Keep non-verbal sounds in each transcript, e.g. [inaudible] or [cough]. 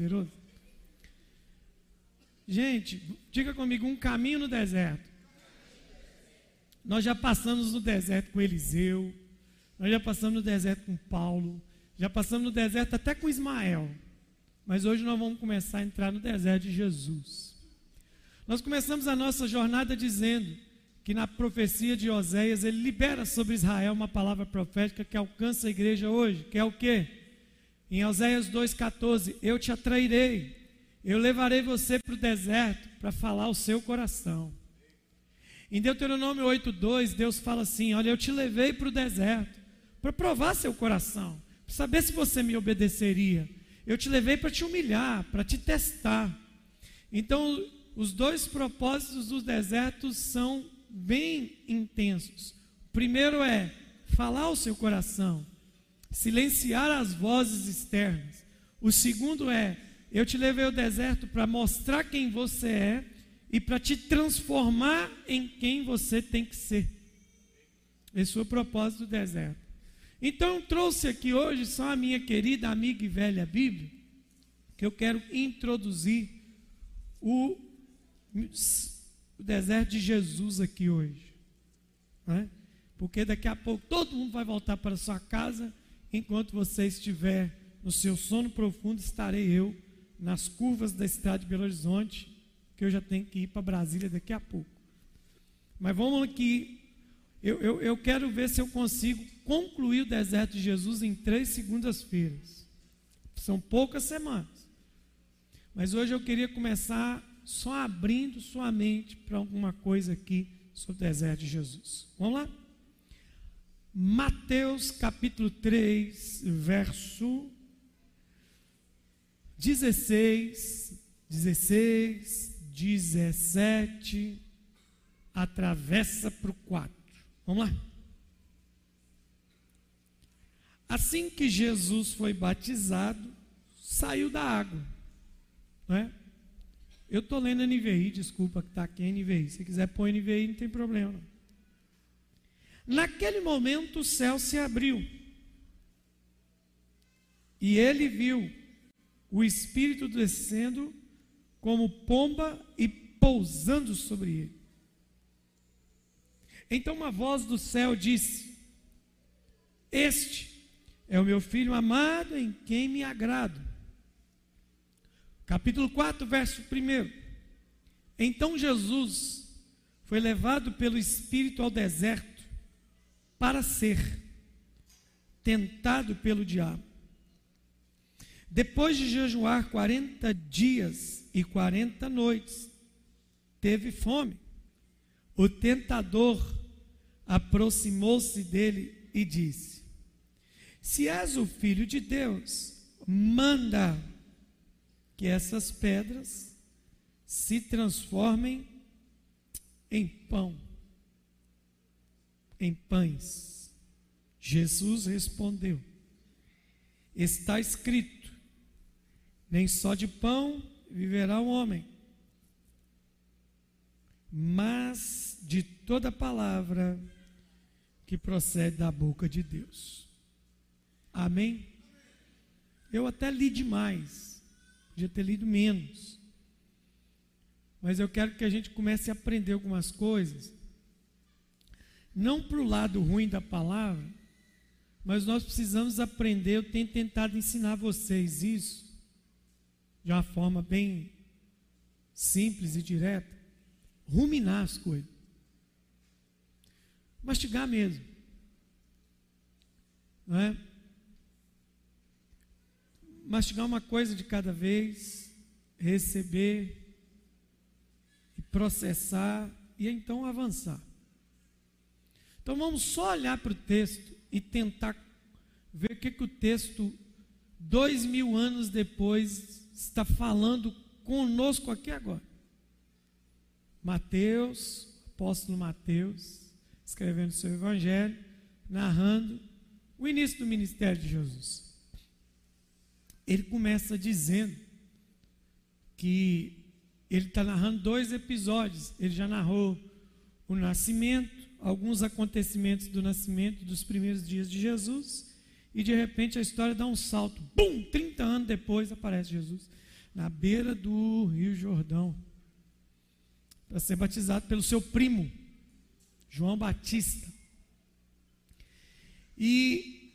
poderoso. Gente, diga comigo, um caminho no deserto. Nós já passamos no deserto com Eliseu, nós já passamos no deserto com Paulo, já passamos no deserto até com Ismael. Mas hoje nós vamos começar a entrar no deserto de Jesus. Nós começamos a nossa jornada dizendo que na profecia de Oséias ele libera sobre Israel uma palavra profética que alcança a igreja hoje, que é o quê? Em Oséias 2,14, eu te atrairei, eu levarei você para o deserto para falar o seu coração. Em Deuteronômio 8,2, Deus fala assim: Olha, eu te levei para o deserto para provar seu coração, para saber se você me obedeceria. Eu te levei para te humilhar, para te testar. Então, os dois propósitos dos desertos são bem intensos. O primeiro é falar o seu coração, silenciar as vozes externas. O segundo é eu te levei ao deserto para mostrar quem você é e para te transformar em quem você tem que ser. Esse foi o propósito do deserto. Então, trouxe aqui hoje só a minha querida amiga e velha Bíblia, que eu quero introduzir o, o deserto de Jesus aqui hoje. Né? Porque daqui a pouco todo mundo vai voltar para sua casa, enquanto você estiver no seu sono profundo, estarei eu nas curvas da estrada de Belo Horizonte, que eu já tenho que ir para Brasília daqui a pouco. Mas vamos aqui. Eu, eu, eu quero ver se eu consigo concluir o deserto de Jesus em três segundas-feiras. São poucas semanas. Mas hoje eu queria começar só abrindo sua mente para alguma coisa aqui sobre o deserto de Jesus. Vamos lá? Mateus capítulo 3, verso 16, 16, 17, atravessa para o 4. Vamos lá? Assim que Jesus foi batizado, saiu da água. Não é? Eu estou lendo NVI, desculpa que está aqui NVI. Se quiser pôr NVI, não tem problema. Não. Naquele momento o céu se abriu. E ele viu o Espírito descendo como pomba e pousando sobre ele. Então uma voz do céu disse: Este é o meu filho amado em quem me agrado. Capítulo 4, verso 1. Então Jesus foi levado pelo Espírito ao deserto para ser tentado pelo diabo. Depois de jejuar 40 dias e 40 noites, teve fome. O tentador aproximou-se dele e disse: Se és o filho de Deus, manda que essas pedras se transformem em pão, em pães. Jesus respondeu: Está escrito nem só de pão viverá o homem, mas de toda palavra que procede da boca de Deus. Amém? Eu até li demais, podia ter lido menos. Mas eu quero que a gente comece a aprender algumas coisas, não para o lado ruim da palavra, mas nós precisamos aprender. Eu tenho tentado ensinar vocês isso de uma forma bem simples e direta, ruminar as coisas. Mastigar mesmo. Não é? Mastigar uma coisa de cada vez, receber processar e então avançar. Então vamos só olhar para o texto e tentar ver o que, que o texto, dois mil anos depois, está falando conosco aqui agora. Mateus, apóstolo Mateus, escrevendo seu evangelho, narrando o início do ministério de Jesus. Ele começa dizendo que ele está narrando dois episódios. Ele já narrou o nascimento, alguns acontecimentos do nascimento dos primeiros dias de Jesus, e de repente a história dá um salto. Bum! 30 anos depois aparece Jesus. na beira do Rio Jordão, para ser batizado pelo seu primo, João Batista. E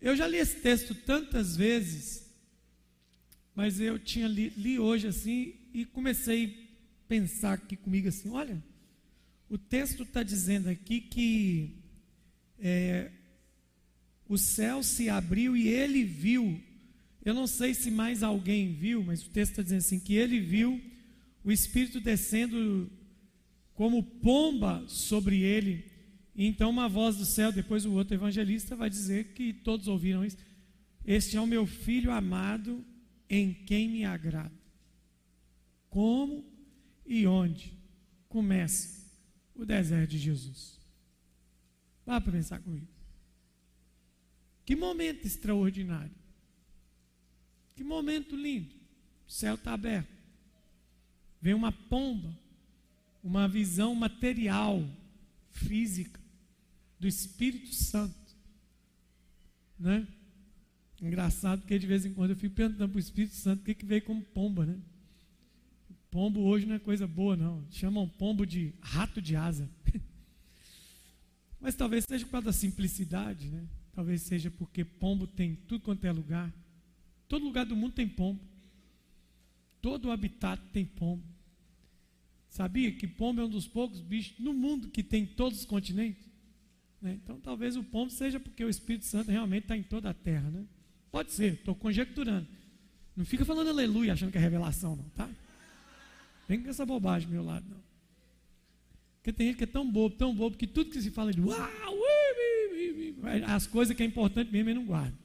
eu já li esse texto tantas vezes, mas eu tinha li, li hoje assim e comecei a pensar aqui comigo assim: olha, o texto está dizendo aqui que é, o céu se abriu e ele viu. Eu não sei se mais alguém viu, mas o texto está dizendo assim: que ele viu o Espírito descendo como pomba sobre ele. E então uma voz do céu, depois o outro evangelista vai dizer que todos ouviram isso. Este é o meu filho amado, em quem me agrada. Como e onde começa o deserto de Jesus? Vá para pensar comigo. Que momento extraordinário. Que momento lindo. O céu está aberto. Vem uma pomba, uma visão material, física, do Espírito Santo. Né? Engraçado porque de vez em quando eu fico perguntando para o Espírito Santo o que, que veio como pomba, né? Pombo hoje não é coisa boa, não. Chamam pombo de rato de asa. [laughs] Mas talvez seja por causa da simplicidade, né? Talvez seja porque pombo tem tudo quanto é lugar. Todo lugar do mundo tem pombo. Todo habitat tem pombo. Sabia que pombo é um dos poucos bichos no mundo que tem todos os continentes? Né? Então talvez o pombo seja porque o Espírito Santo realmente está em toda a terra. Né? Pode ser, estou conjecturando. Não fica falando aleluia achando que é revelação, não, tá? Vem com essa bobagem do meu lado, não. Porque tem gente que é tão bobo, tão bobo, que tudo que se fala de uau, as coisas que é importante mesmo ele não guarda.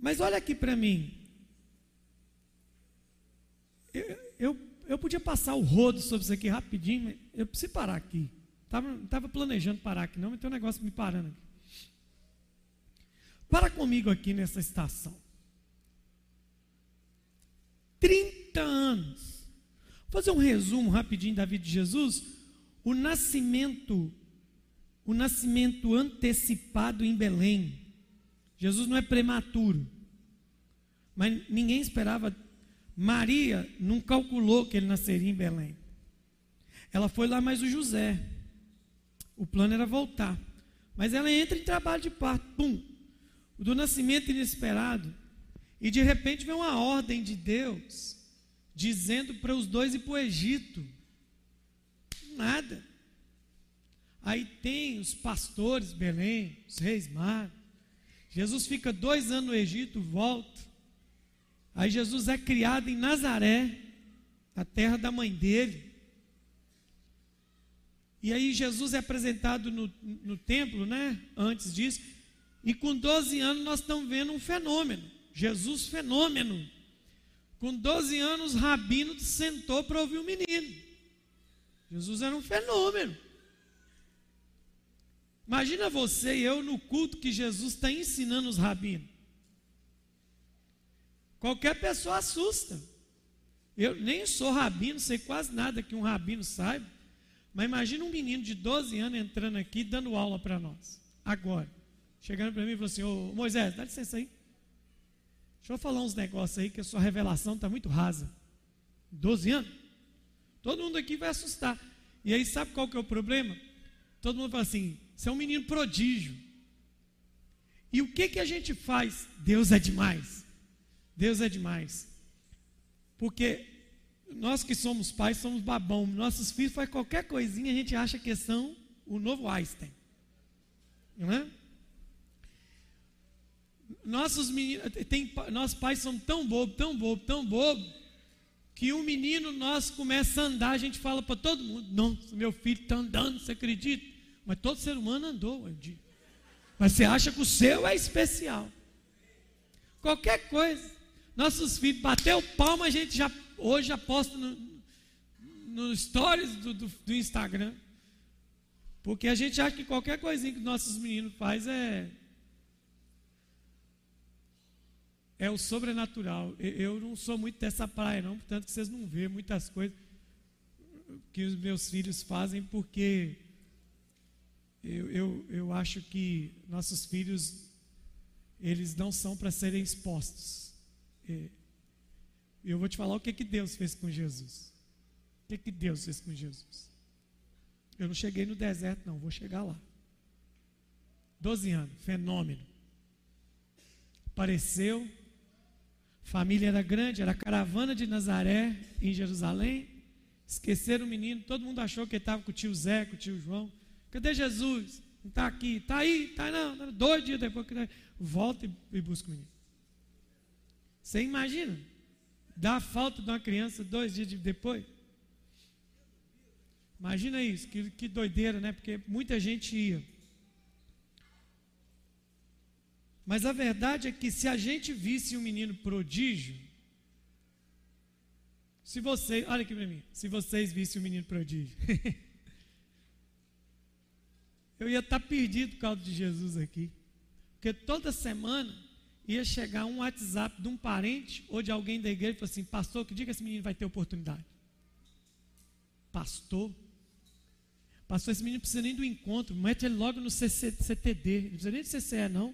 Mas olha aqui para mim. Eu, eu, eu, podia passar o rodo sobre isso aqui rapidinho, mas eu preciso parar aqui. Estava planejando parar aqui, não, mas tem um negócio me parando aqui. Para comigo aqui nessa estação. 30 anos. Vou fazer um resumo rapidinho da vida de Jesus. O nascimento o nascimento antecipado em Belém. Jesus não é prematuro, mas ninguém esperava. Maria não calculou que ele nasceria em Belém. Ela foi lá mais o José. O plano era voltar. Mas ela entra em trabalho de parto. Pum! O do nascimento inesperado. E de repente vem uma ordem de Deus dizendo para os dois ir para o Egito. Nada. Aí tem os pastores Belém, os reis magos. Jesus fica dois anos no Egito, volta. Aí Jesus é criado em Nazaré, na terra da mãe dele. E aí Jesus é apresentado no, no templo, né? Antes disso. E com 12 anos nós estamos vendo um fenômeno. Jesus fenômeno. Com 12 anos, Rabino sentou para ouvir o menino. Jesus era um fenômeno. Imagina você e eu no culto que Jesus está ensinando os rabinos. Qualquer pessoa assusta. Eu nem sou rabino, sei quase nada que um rabino saiba. Mas imagina um menino de 12 anos entrando aqui dando aula para nós. Agora. Chegando para mim e falou assim: Ô Moisés, dá licença aí. Deixa eu falar uns negócios aí que a sua revelação está muito rasa. 12 anos? Todo mundo aqui vai assustar. E aí, sabe qual que é o problema? Todo mundo fala assim: você é um menino prodígio. E o que, que a gente faz? Deus é demais. Deus é demais. Porque nós que somos pais somos babão. Nossos filhos fazem qualquer coisinha, a gente acha que são o novo Einstein. Não é? Nossos meninos, nossos pais são tão bobos, tão bobos, tão bobos, que um menino nosso começa a andar, a gente fala para todo mundo: Nossa, meu filho está andando, você acredita? Mas todo ser humano andou um. Mas você acha que o seu é especial. Qualquer coisa. Nossos filhos bateu palma, a gente já hoje já posta no, no stories do, do, do, Instagram. Porque a gente acha que qualquer coisinha que nossos meninos faz é é o sobrenatural. Eu não sou muito dessa praia, não, portanto vocês não vê muitas coisas que os meus filhos fazem, porque eu, eu, eu acho que nossos filhos, eles não são para serem expostos. Eu vou te falar o que, que Deus fez com Jesus. O que, que Deus fez com Jesus? Eu não cheguei no deserto, não, vou chegar lá. 12 anos, fenômeno. Apareceu, família era grande, era caravana de Nazaré em Jerusalém. Esqueceram o menino, todo mundo achou que ele estava com o tio Zé, com o tio João. Cadê Jesus? Não está aqui, está aí, está não, não. Dois dias depois que volta e, busca o menino. Você imagina? Dá falta de uma criança dois dias depois? Imagina isso, que, que doideira, né? Porque muita gente ia. Mas a verdade é que se a gente visse um menino prodígio, se vocês, olha aqui para mim, se vocês vissem um menino prodígio, [laughs] eu ia estar perdido por causa de Jesus aqui. Porque toda semana ia chegar um WhatsApp de um parente ou de alguém da igreja e falar assim: Pastor, que dia que esse menino vai ter oportunidade? Pastor? Pastor, esse menino não precisa nem do encontro, mete ele logo no CTD, não precisa nem de CCE, não.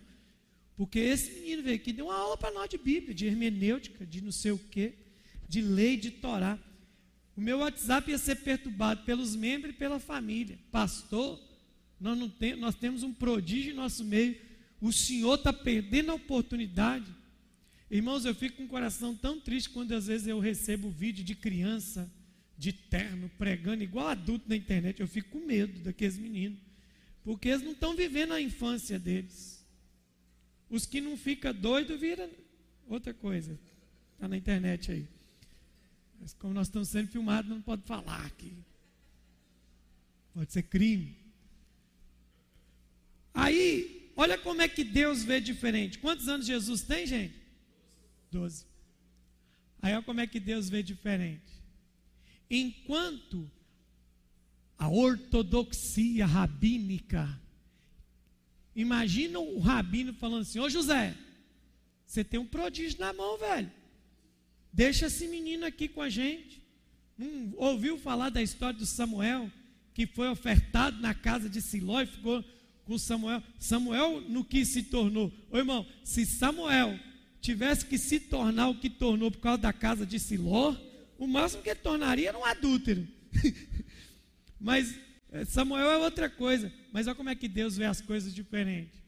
Porque esse menino veio aqui, deu uma aula para nós de Bíblia, de hermenêutica, de não sei o quê, de lei, de Torá. O meu WhatsApp ia ser perturbado pelos membros e pela família. Pastor, nós, não tem, nós temos um prodígio em nosso meio o Senhor está perdendo a oportunidade. Irmãos, eu fico com o coração tão triste quando às vezes eu recebo vídeo de criança de terno pregando igual adulto na internet. Eu fico com medo daqueles meninos, porque eles não estão vivendo a infância deles. Os que não ficam doidos viram outra coisa. Está na internet aí. Mas como nós estamos sendo filmados, não pode falar aqui. Pode ser crime. Aí Olha como é que Deus vê diferente. Quantos anos Jesus tem, gente? Doze. Aí olha como é que Deus vê diferente. Enquanto a ortodoxia rabínica, imagina o rabino falando assim: Ô José, você tem um prodígio na mão, velho. Deixa esse menino aqui com a gente. Ouviu falar da história do Samuel, que foi ofertado na casa de Siló e ficou com Samuel. Samuel no que se tornou. Ô irmão, se Samuel tivesse que se tornar o que tornou por causa da casa de Siló, o máximo que ele tornaria era um adúltero. [laughs] Mas Samuel é outra coisa. Mas olha como é que Deus vê as coisas diferentes.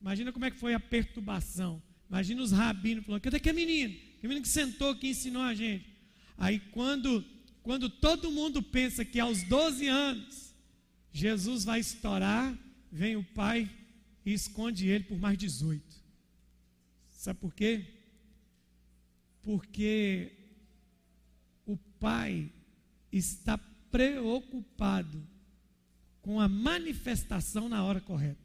Imagina como é que foi a perturbação. Imagina os rabinos falando: cadê aquele menino? Que menino que sentou aqui e ensinou a gente. Aí quando, quando todo mundo pensa que aos 12 anos Jesus vai estourar, vem o pai e esconde ele por mais 18. Sabe por quê? Porque o pai está preocupado com a manifestação na hora correta.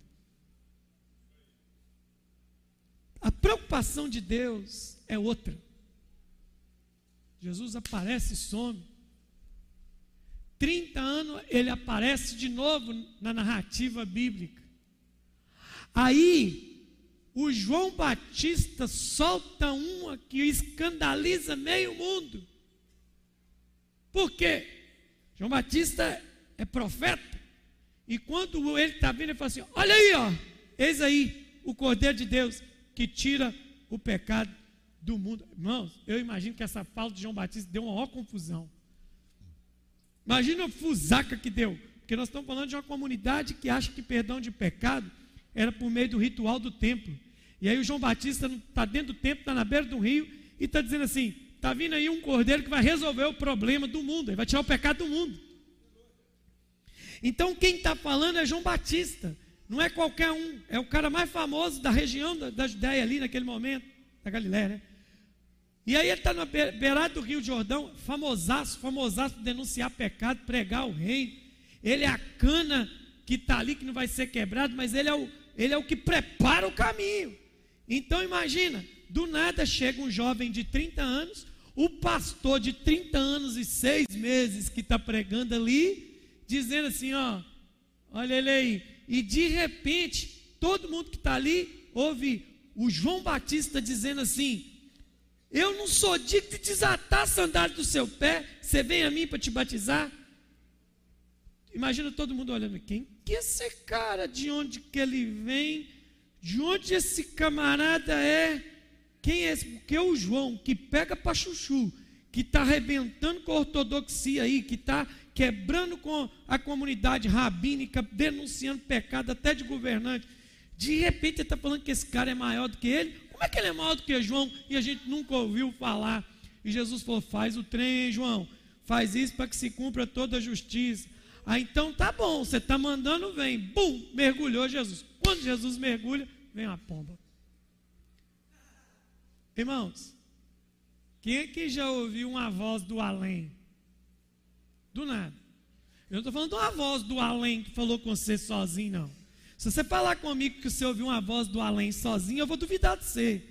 A preocupação de Deus é outra. Jesus aparece e some. 30 anos ele aparece de novo na narrativa bíblica. Aí, o João Batista solta uma que escandaliza meio mundo. Por quê? João Batista é profeta. E quando ele está vindo, ele fala assim: Olha aí, ó, eis aí o Cordeiro de Deus que tira o pecado do mundo. Irmãos, eu imagino que essa fala de João Batista deu uma maior confusão. Imagina a fusaca que deu. Porque nós estamos falando de uma comunidade que acha que perdão de pecado era por meio do ritual do templo. E aí o João Batista está dentro do templo, está na beira do rio e está dizendo assim: está vindo aí um cordeiro que vai resolver o problema do mundo, ele vai tirar o pecado do mundo. Então quem está falando é João Batista, não é qualquer um, é o cara mais famoso da região da, da Judéia ali naquele momento, da Galiléia, né? E aí ele está na beirada do Rio Jordão, famosaço, famosaço denunciar pecado, pregar o rei. Ele é a cana que está ali, que não vai ser quebrado, mas ele é, o, ele é o que prepara o caminho. Então imagina, do nada chega um jovem de 30 anos, o pastor de 30 anos e 6 meses que está pregando ali, dizendo assim: ó, olha ele aí. E de repente, todo mundo que está ali ouve o João Batista dizendo assim: eu não sou digno de desatar a sandália do seu pé. Você vem a mim para te batizar? Imagina todo mundo olhando. Quem que esse cara? De onde que ele vem? De onde esse camarada é? Quem é esse? Porque o João, que pega para chuchu, que está arrebentando com a ortodoxia aí, que está quebrando com a comunidade rabínica, denunciando pecado até de governante. De repente ele está falando que esse cara é maior do que ele. Como é que ele é maior do que João e a gente nunca ouviu falar? E Jesus falou: faz o trem, João, faz isso para que se cumpra toda a justiça. Ah, então tá bom, você está mandando, vem. Bum, mergulhou Jesus. Quando Jesus mergulha, vem a pomba. Irmãos, quem é que já ouviu uma voz do além? Do nada. Eu não estou falando de uma voz do além que falou com você sozinho, não. Se você falar comigo que você ouviu uma voz do além sozinho, eu vou duvidar de você.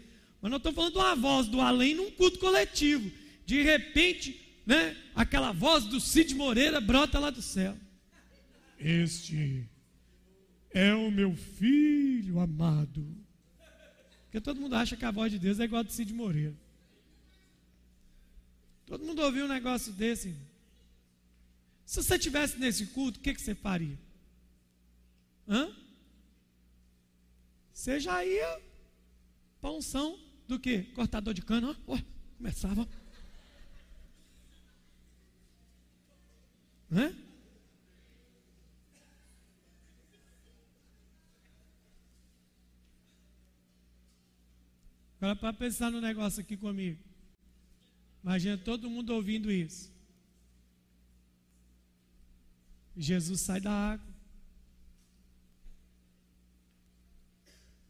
Mas não estou falando de uma voz do além num culto coletivo. De repente, né, aquela voz do Cid Moreira brota lá do céu. Este é o meu filho amado. Porque todo mundo acha que a voz de Deus é igual a do Cid Moreira. Todo mundo ouviu um negócio desse. Se você estivesse nesse culto, o que, que você faria? Hã? Você já ia para unção do que? Cortador de cana. Ó, começava. Hã? Agora, para pensar no negócio aqui comigo. Imagina todo mundo ouvindo isso. Jesus sai da água.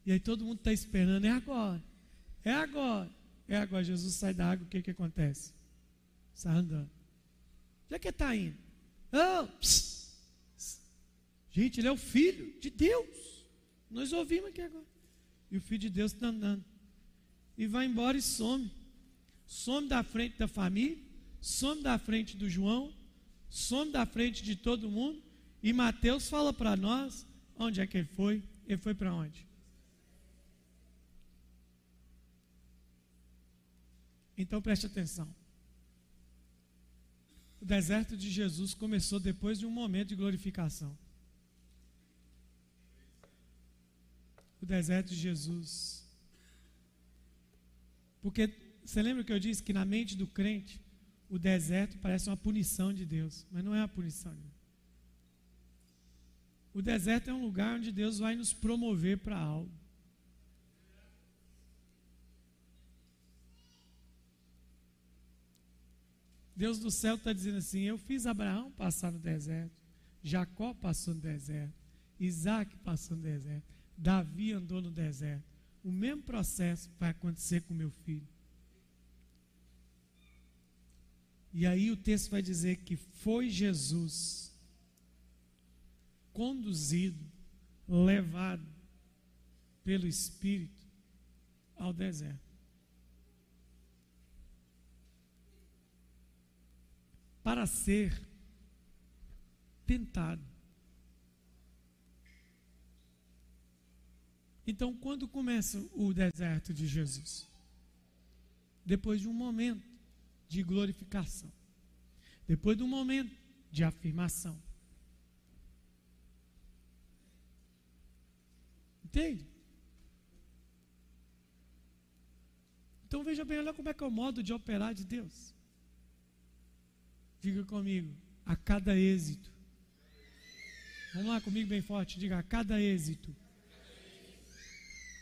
E aí todo mundo está esperando, é agora, é agora, é agora. Jesus sai da água, o que, que acontece? Sai andando. Onde é que está indo? Oh. Gente, ele é o filho de Deus. Nós ouvimos aqui agora. E o filho de Deus está andando. E vai embora e some. Some da frente da família, some da frente do João, some da frente de todo mundo. E Mateus fala para nós onde é que ele foi. Ele foi para onde? Então preste atenção. O deserto de Jesus começou depois de um momento de glorificação. O deserto de Jesus. Porque você lembra que eu disse que na mente do crente o deserto parece uma punição de Deus, mas não é uma punição. O deserto é um lugar onde Deus vai nos promover para algo. Deus do céu está dizendo assim: Eu fiz Abraão passar no deserto, Jacó passou no deserto, Isaac passou no deserto, Davi andou no deserto. O mesmo processo vai acontecer com meu filho. E aí o texto vai dizer que foi Jesus conduzido, levado pelo Espírito ao deserto. Para ser tentado. Então, quando começa o deserto de Jesus? Depois de um momento de glorificação. Depois de um momento de afirmação. Entende? Então veja bem, olha como é que é o modo de operar de Deus. Diga comigo, a cada êxito. Vamos lá comigo bem forte, diga a cada êxito.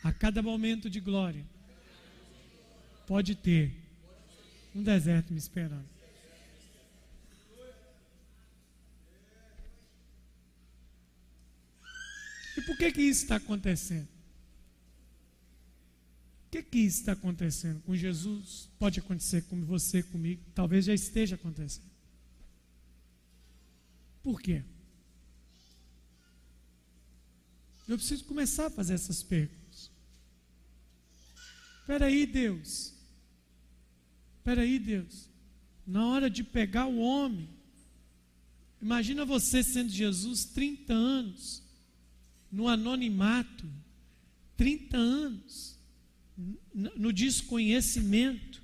A cada momento de glória. Pode ter um deserto me esperando. E por que que isso está acontecendo? O que que isso está acontecendo com Jesus? Pode acontecer com você, comigo, talvez já esteja acontecendo. Por quê? Eu preciso começar a fazer essas perguntas. Espera aí, Deus. Espera aí, Deus. Na hora de pegar o homem, imagina você sendo Jesus 30 anos, no anonimato, 30 anos, no desconhecimento,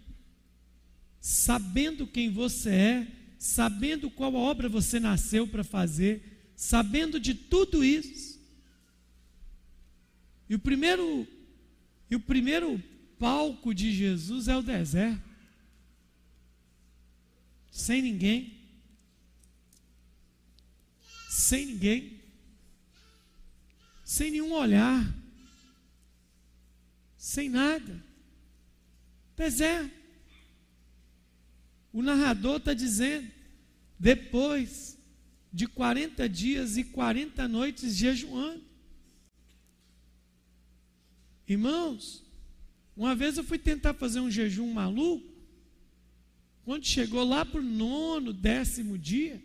sabendo quem você é, sabendo qual obra você nasceu para fazer, sabendo de tudo isso. E o primeiro, e o primeiro palco de Jesus é o deserto. Sem ninguém. Sem ninguém. Sem nenhum olhar. Sem nada. Deserto. O narrador está dizendo: depois de 40 dias e 40 noites jejuando. Irmãos, uma vez eu fui tentar fazer um jejum maluco. Quando chegou lá para o nono, décimo dia,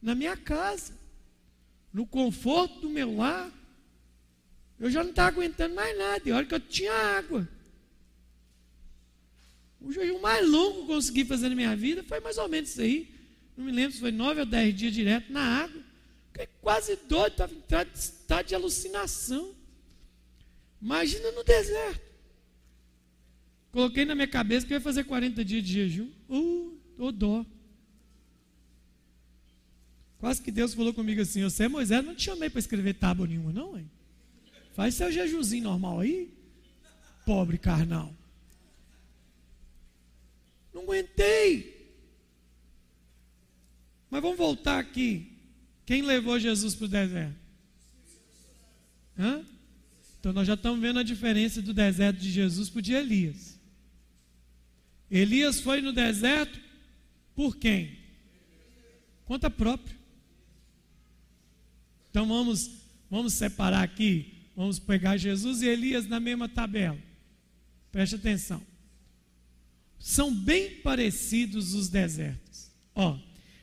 na minha casa, no conforto do meu lar, eu já não estava aguentando mais nada. E olha que eu tinha água. O jejum mais longo que eu consegui fazer na minha vida foi mais ou menos isso aí. Não me lembro se foi nove ou dez dias direto na água. Fiquei quase doido, estava em estado de alucinação. Imagina no deserto. Coloquei na minha cabeça que eu ia fazer 40 dias de jejum. Uh, dó. Quase que Deus falou comigo assim: Você, Moisés, não te chamei para escrever tábua nenhuma, não, hein? Faz seu jejumzinho normal aí, pobre carnal. Não aguentei. Mas vamos voltar aqui. Quem levou Jesus para o deserto? Hã? Então nós já estamos vendo a diferença do deserto de Jesus para o de Elias. Elias foi no deserto por quem? Conta própria. Então vamos, vamos separar aqui, vamos pegar Jesus e Elias na mesma tabela. Preste atenção. São bem parecidos os desertos. Ó,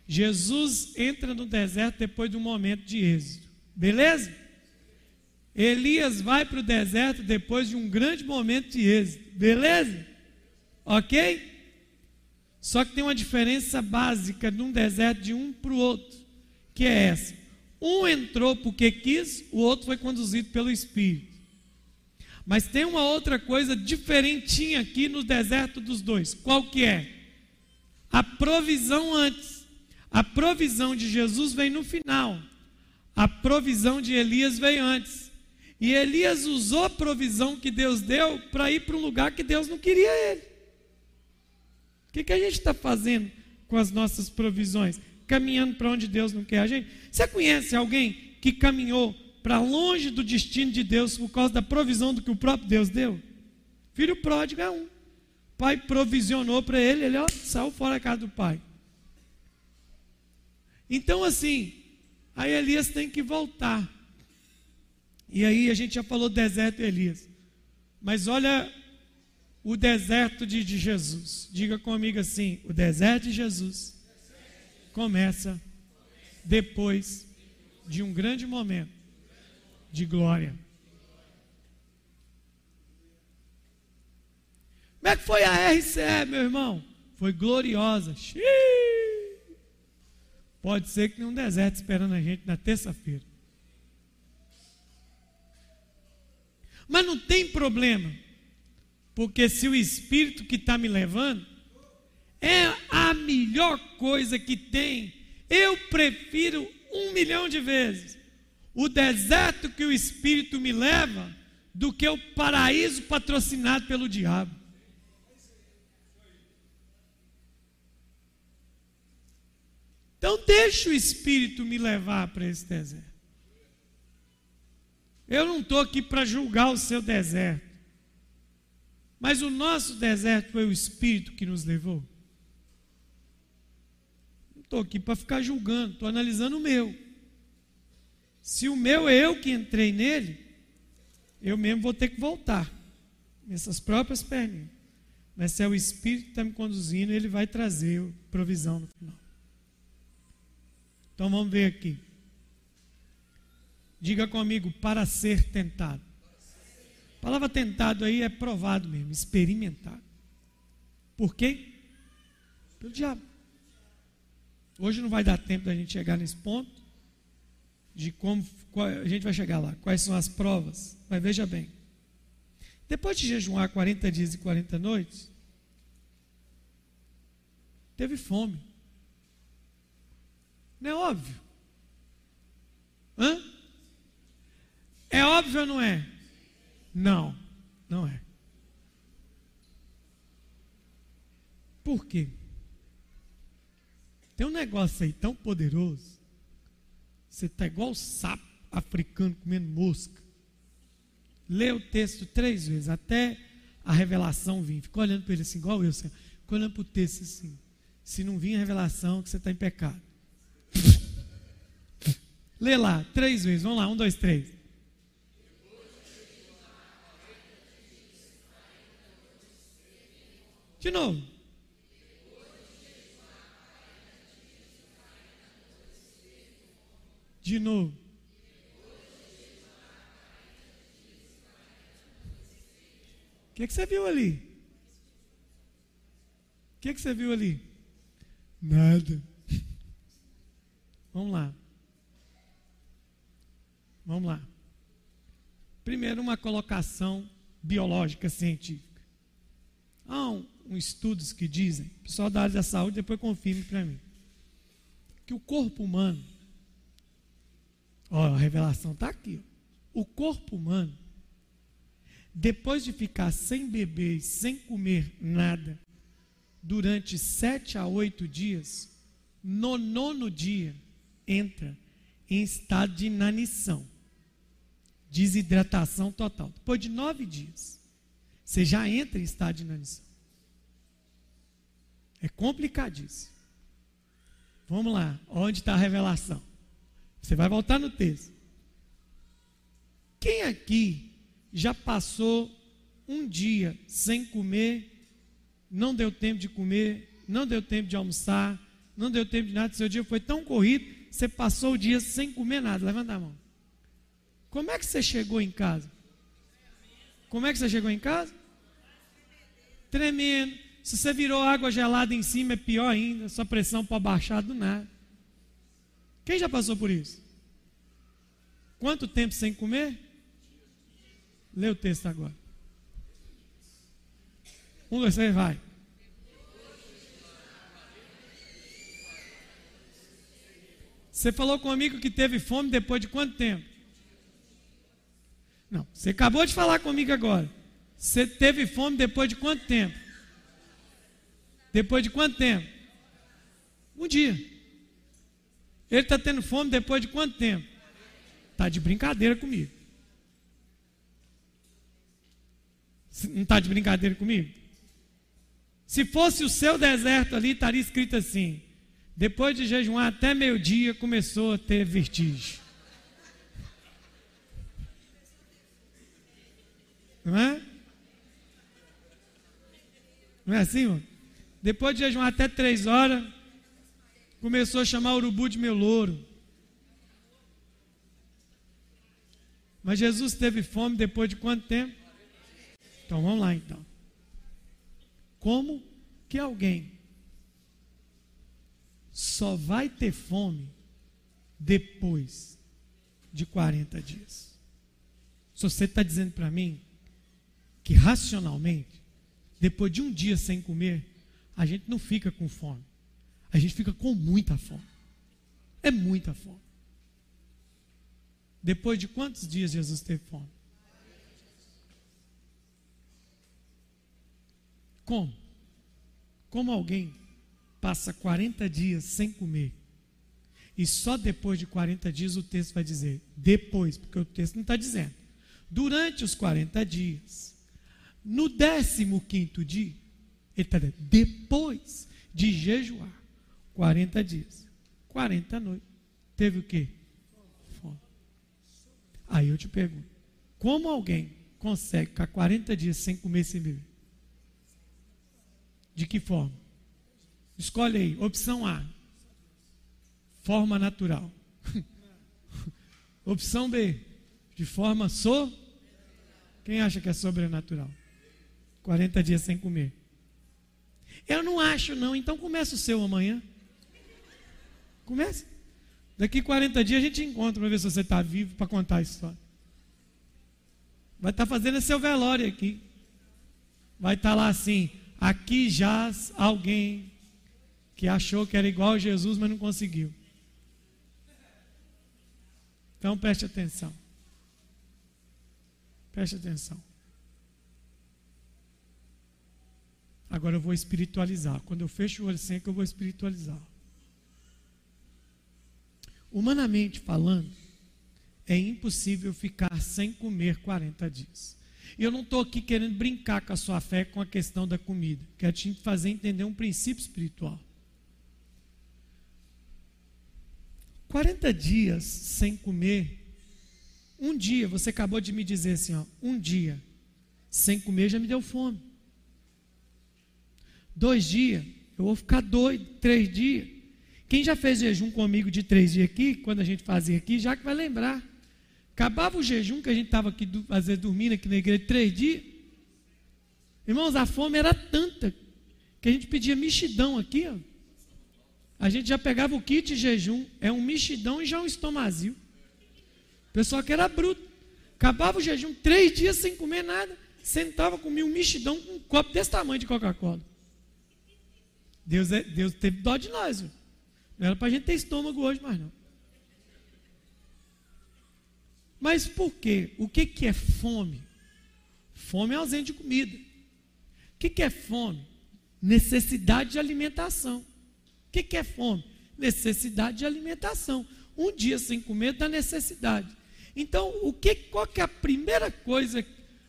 Jesus entra no deserto depois de um momento de êxito. Beleza? Elias vai para o deserto depois de um grande momento de êxito. Beleza? Ok? Só que tem uma diferença básica num deserto de um para o outro, que é essa. Um entrou porque quis, o outro foi conduzido pelo Espírito. Mas tem uma outra coisa diferentinha aqui no deserto dos dois. Qual que é? A provisão antes. A provisão de Jesus vem no final. A provisão de Elias veio antes. E Elias usou a provisão que Deus deu para ir para um lugar que Deus não queria ele. O que, que a gente está fazendo com as nossas provisões? Caminhando para onde Deus não quer a gente? Você conhece alguém que caminhou para longe do destino de Deus por causa da provisão do que o próprio Deus deu? Filho pródigo é um. O pai provisionou para ele, ele ó, saiu fora da casa do pai. Então, assim, aí Elias tem que voltar. E aí a gente já falou deserto Elias. Mas olha o deserto de, de Jesus. Diga comigo assim: o deserto de Jesus começa depois de um grande momento de glória. Como é que foi a RCE, meu irmão? Foi gloriosa. Xiii. Pode ser que tenha um deserto esperando a gente na terça-feira. Mas não tem problema. Porque se o Espírito que está me levando é a melhor coisa que tem, eu prefiro um milhão de vezes o deserto que o Espírito me leva do que o paraíso patrocinado pelo diabo. Então deixa o Espírito me levar para esse deserto. Eu não estou aqui para julgar o seu deserto. Mas o nosso deserto foi o Espírito que nos levou. Não estou aqui para ficar julgando, estou analisando o meu. Se o meu é eu que entrei nele, eu mesmo vou ter que voltar. Nessas próprias perninhas. Mas se é o Espírito que está me conduzindo, ele vai trazer provisão no final. Então vamos ver aqui. Diga comigo, para ser tentado. A palavra tentado aí é provado mesmo, experimentado. Por quem? Pelo diabo. Hoje não vai dar tempo da gente chegar nesse ponto de como a gente vai chegar lá, quais são as provas. Mas veja bem. Depois de jejuar 40 dias e 40 noites, teve fome. Não é óbvio? Hã? É óbvio ou não é? Não, não é. Por quê? Tem um negócio aí tão poderoso. Você está igual o sapo africano comendo mosca. Lê o texto três vezes, até a revelação vir. Ficou olhando para ele assim, igual eu, Senhor. Ficou olhando para o texto assim. Se não vir a revelação, que você está em pecado. [laughs] Lê lá, três vezes. Vamos lá, um, dois, três. De novo. De novo. O que, que você viu ali? O que, que você viu ali? Nada. Vamos lá. Vamos lá. Primeiro, uma colocação biológica científica. Há um, um estudos que dizem, pessoal da área da saúde, depois confirme para mim, que o corpo humano, ó, a revelação está aqui, ó, o corpo humano, depois de ficar sem beber e sem comer nada, durante sete a oito dias, no nono dia, entra em estado de inanição, desidratação total. Depois de nove dias, você já entra em estado de inanição. É complicadíssimo. Vamos lá, onde está a revelação? Você vai voltar no texto. Quem aqui já passou um dia sem comer não deu tempo de comer, não deu tempo de almoçar, não deu tempo de nada, seu dia foi tão corrido, você passou o dia sem comer nada. Levanta a mão. Como é que você chegou em casa? Como é que você chegou em casa? Tremendo. Se você virou água gelada em cima, é pior ainda. Sua pressão pode baixar do nada. Quem já passou por isso? Quanto tempo sem comer? Lê o texto agora. Um, dois, três, vai. Você falou com amigo que teve fome depois de quanto tempo? Não, você acabou de falar comigo agora. Você teve fome depois de quanto tempo? Depois de quanto tempo? Um dia. Ele está tendo fome depois de quanto tempo? Está de brincadeira comigo. Não está de brincadeira comigo? Se fosse o seu deserto ali, estaria escrito assim: depois de jejuar até meio-dia, começou a ter vertigem. Não é? Não é assim, mano? Depois de jejuar até três horas, começou a chamar o urubu de meu louro. Mas Jesus teve fome depois de quanto tempo? Então vamos lá então. Como que alguém só vai ter fome depois de 40 dias? Se você está dizendo para mim que racionalmente, depois de um dia sem comer, a gente não fica com fome, a gente fica com muita fome. É muita fome. Depois de quantos dias Jesus teve fome? Como? Como alguém passa 40 dias sem comer e só depois de 40 dias o texto vai dizer depois, porque o texto não está dizendo. Durante os 40 dias, no 15 dia, ele está dizendo depois de jejuar 40 dias, 40 noites, teve o quê? Fome. Aí eu te pergunto: como alguém consegue ficar 40 dias sem comer sem beber? De que forma? Escolhe aí. Opção A. Forma natural. [laughs] Opção B. De forma so. Quem acha que é sobrenatural? 40 dias sem comer. Eu não acho, não. Então começa o seu amanhã. Começa. Daqui 40 dias a gente encontra para ver se você está vivo para contar a história. Vai estar tá fazendo seu velório aqui. Vai estar tá lá assim: Aqui jaz alguém que achou que era igual a Jesus, mas não conseguiu. Então preste atenção. Preste atenção. Agora eu vou espiritualizar. Quando eu fecho o olho assim, é que eu vou espiritualizar. Humanamente falando, é impossível ficar sem comer 40 dias. Eu não estou aqui querendo brincar com a sua fé com a questão da comida. Quero te fazer entender um princípio espiritual. 40 dias sem comer, um dia, você acabou de me dizer assim, ó, um dia sem comer já me deu fome. Dois dias, eu vou ficar doido. Três dias. Quem já fez jejum comigo de três dias aqui, quando a gente fazia aqui, já que vai lembrar. Acabava o jejum que a gente estava aqui, às vezes, dormindo aqui na igreja três dias. Irmãos, a fome era tanta que a gente pedia mexidão aqui, ó. A gente já pegava o kit de jejum, é um mexidão e já um estomazil. O pessoal que era bruto. Acabava o jejum, três dias sem comer nada. Sentava, comia um mexidão com um copo desse tamanho de Coca-Cola. Deus, é, Deus teve dó de nós. Viu? Não era para a gente ter estômago hoje, mais não. Mas por quê? O que, que é fome? Fome é ausente de comida. O que, que é fome? Necessidade de alimentação. O que, que é fome? Necessidade de alimentação. Um dia sem comer dá necessidade. Então, o que, qual que é a primeira coisa,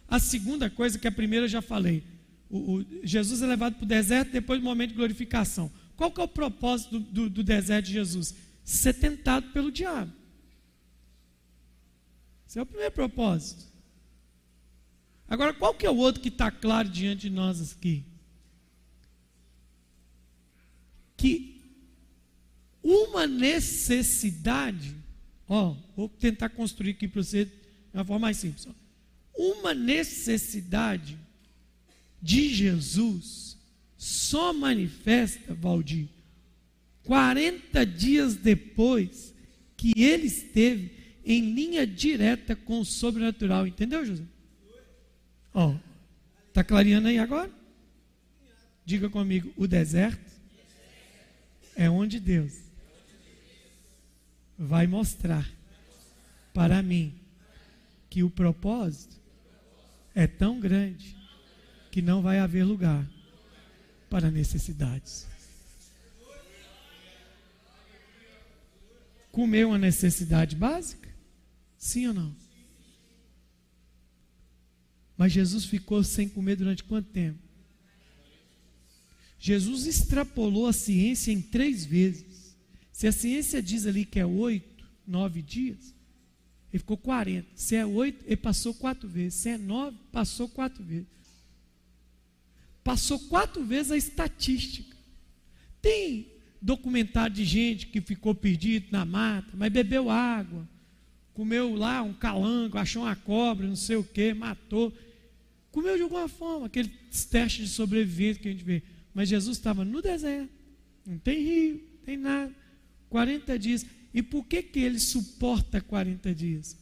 a segunda coisa que a primeira eu já falei? O, o, Jesus é levado para o deserto depois do momento de glorificação. Qual que é o propósito do, do, do deserto de Jesus? Ser tentado pelo diabo. Esse é o primeiro propósito. Agora, qual que é o outro que está claro diante de nós aqui? Que uma necessidade, ó, vou tentar construir aqui para você de uma forma mais simples. Ó. Uma necessidade de Jesus só manifesta, Valdir, 40 dias depois que ele esteve em linha direta com o sobrenatural. Entendeu, José? Ó, tá clareando aí agora? Diga comigo, o deserto é onde Deus vai mostrar para mim que o propósito é tão grande que não vai haver lugar para necessidades. Comer uma necessidade básica? Sim ou não? Mas Jesus ficou sem comer durante quanto tempo? Jesus extrapolou a ciência em três vezes. Se a ciência diz ali que é oito, nove dias, ele ficou 40. Se é oito, ele passou quatro vezes. Se é nove, passou quatro vezes passou quatro vezes a estatística. Tem documentário de gente que ficou perdido na mata, mas bebeu água, comeu lá um calango, achou uma cobra, não sei o que, matou. Comeu de alguma forma, aqueles testes de sobrevivência que a gente vê. Mas Jesus estava no deserto, não tem rio, não tem nada. 40 dias. E por que, que ele suporta 40 dias?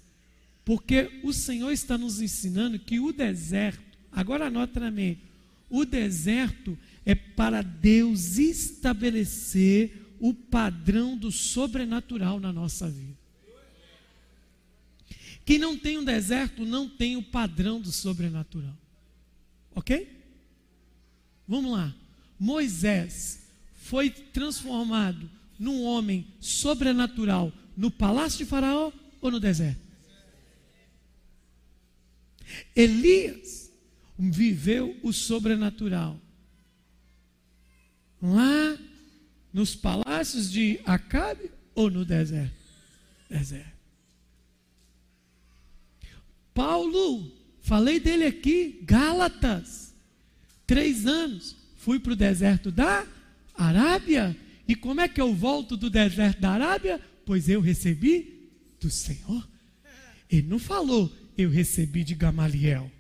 Porque o Senhor está nos ensinando que o deserto, agora anota na mente, o deserto é para Deus estabelecer o padrão do sobrenatural na nossa vida. Quem não tem um deserto não tem o padrão do sobrenatural. Ok? Vamos lá. Moisés foi transformado num homem sobrenatural no palácio de Faraó ou no deserto? Elias viveu o sobrenatural. Lá nos palácios de Acabe ou no deserto? Deserto. Paulo, falei dele aqui, Gálatas, três anos, fui para o deserto da Arábia. E como é que eu volto do deserto da Arábia? Pois eu recebi do Senhor. Ele não falou, eu recebi de Gamaliel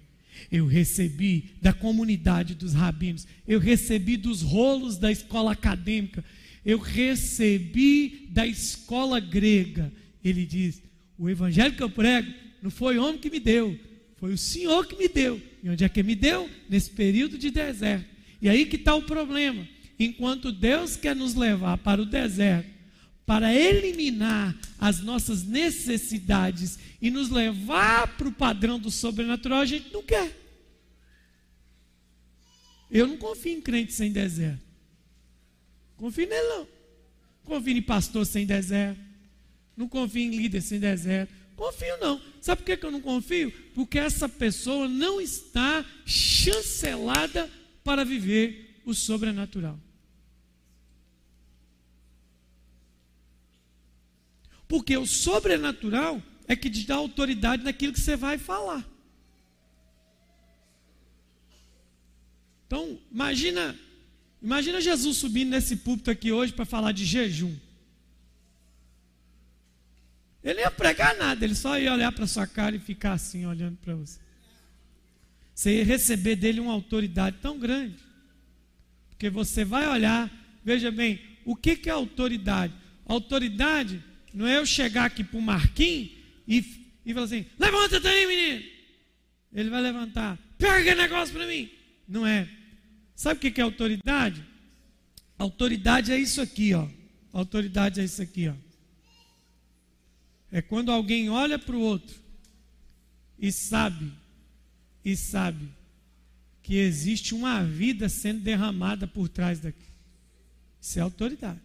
eu recebi da comunidade dos rabinos, eu recebi dos rolos da escola acadêmica, eu recebi da escola grega. Ele diz: o evangelho que eu prego não foi homem que me deu, foi o Senhor que me deu. E onde é que me deu? Nesse período de deserto. E aí que está o problema. Enquanto Deus quer nos levar para o deserto, para eliminar as nossas necessidades e nos levar para o padrão do sobrenatural, a gente não quer. Eu não confio em crente sem deserto. Confio nele não. Confio em pastor sem deserto. Não confio em líder sem deserto. Confio não. Sabe por que eu não confio? Porque essa pessoa não está chancelada para viver o sobrenatural. Porque o sobrenatural é que te dá autoridade naquilo que você vai falar. Então, imagina, imagina Jesus subindo nesse púlpito aqui hoje para falar de jejum. Ele não ia pregar nada, ele só ia olhar para sua cara e ficar assim, olhando para você. Você ia receber dele uma autoridade tão grande. Porque você vai olhar, veja bem, o que, que é autoridade? Autoridade não é eu chegar aqui para o Marquinhos e, e falar assim: levanta daí, menino. Ele vai levantar, pega negócio para mim. Não é. Sabe o que é autoridade? Autoridade é isso aqui, ó. Autoridade é isso aqui, ó. É quando alguém olha para o outro e sabe, e sabe que existe uma vida sendo derramada por trás daqui. Isso é autoridade.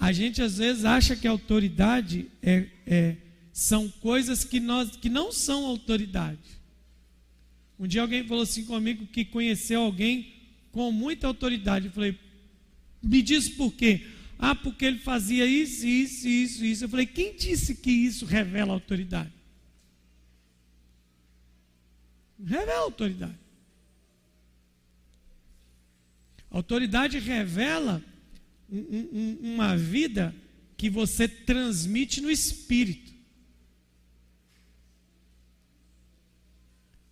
A gente às vezes acha que autoridade é, é, são coisas que, nós, que não são autoridade. Um dia alguém falou assim comigo que conheceu alguém com muita autoridade. Eu falei, me diz por quê? Ah, porque ele fazia isso, isso, isso, isso. Eu falei, quem disse que isso revela autoridade? Revela autoridade. Autoridade revela uma vida que você transmite no espírito.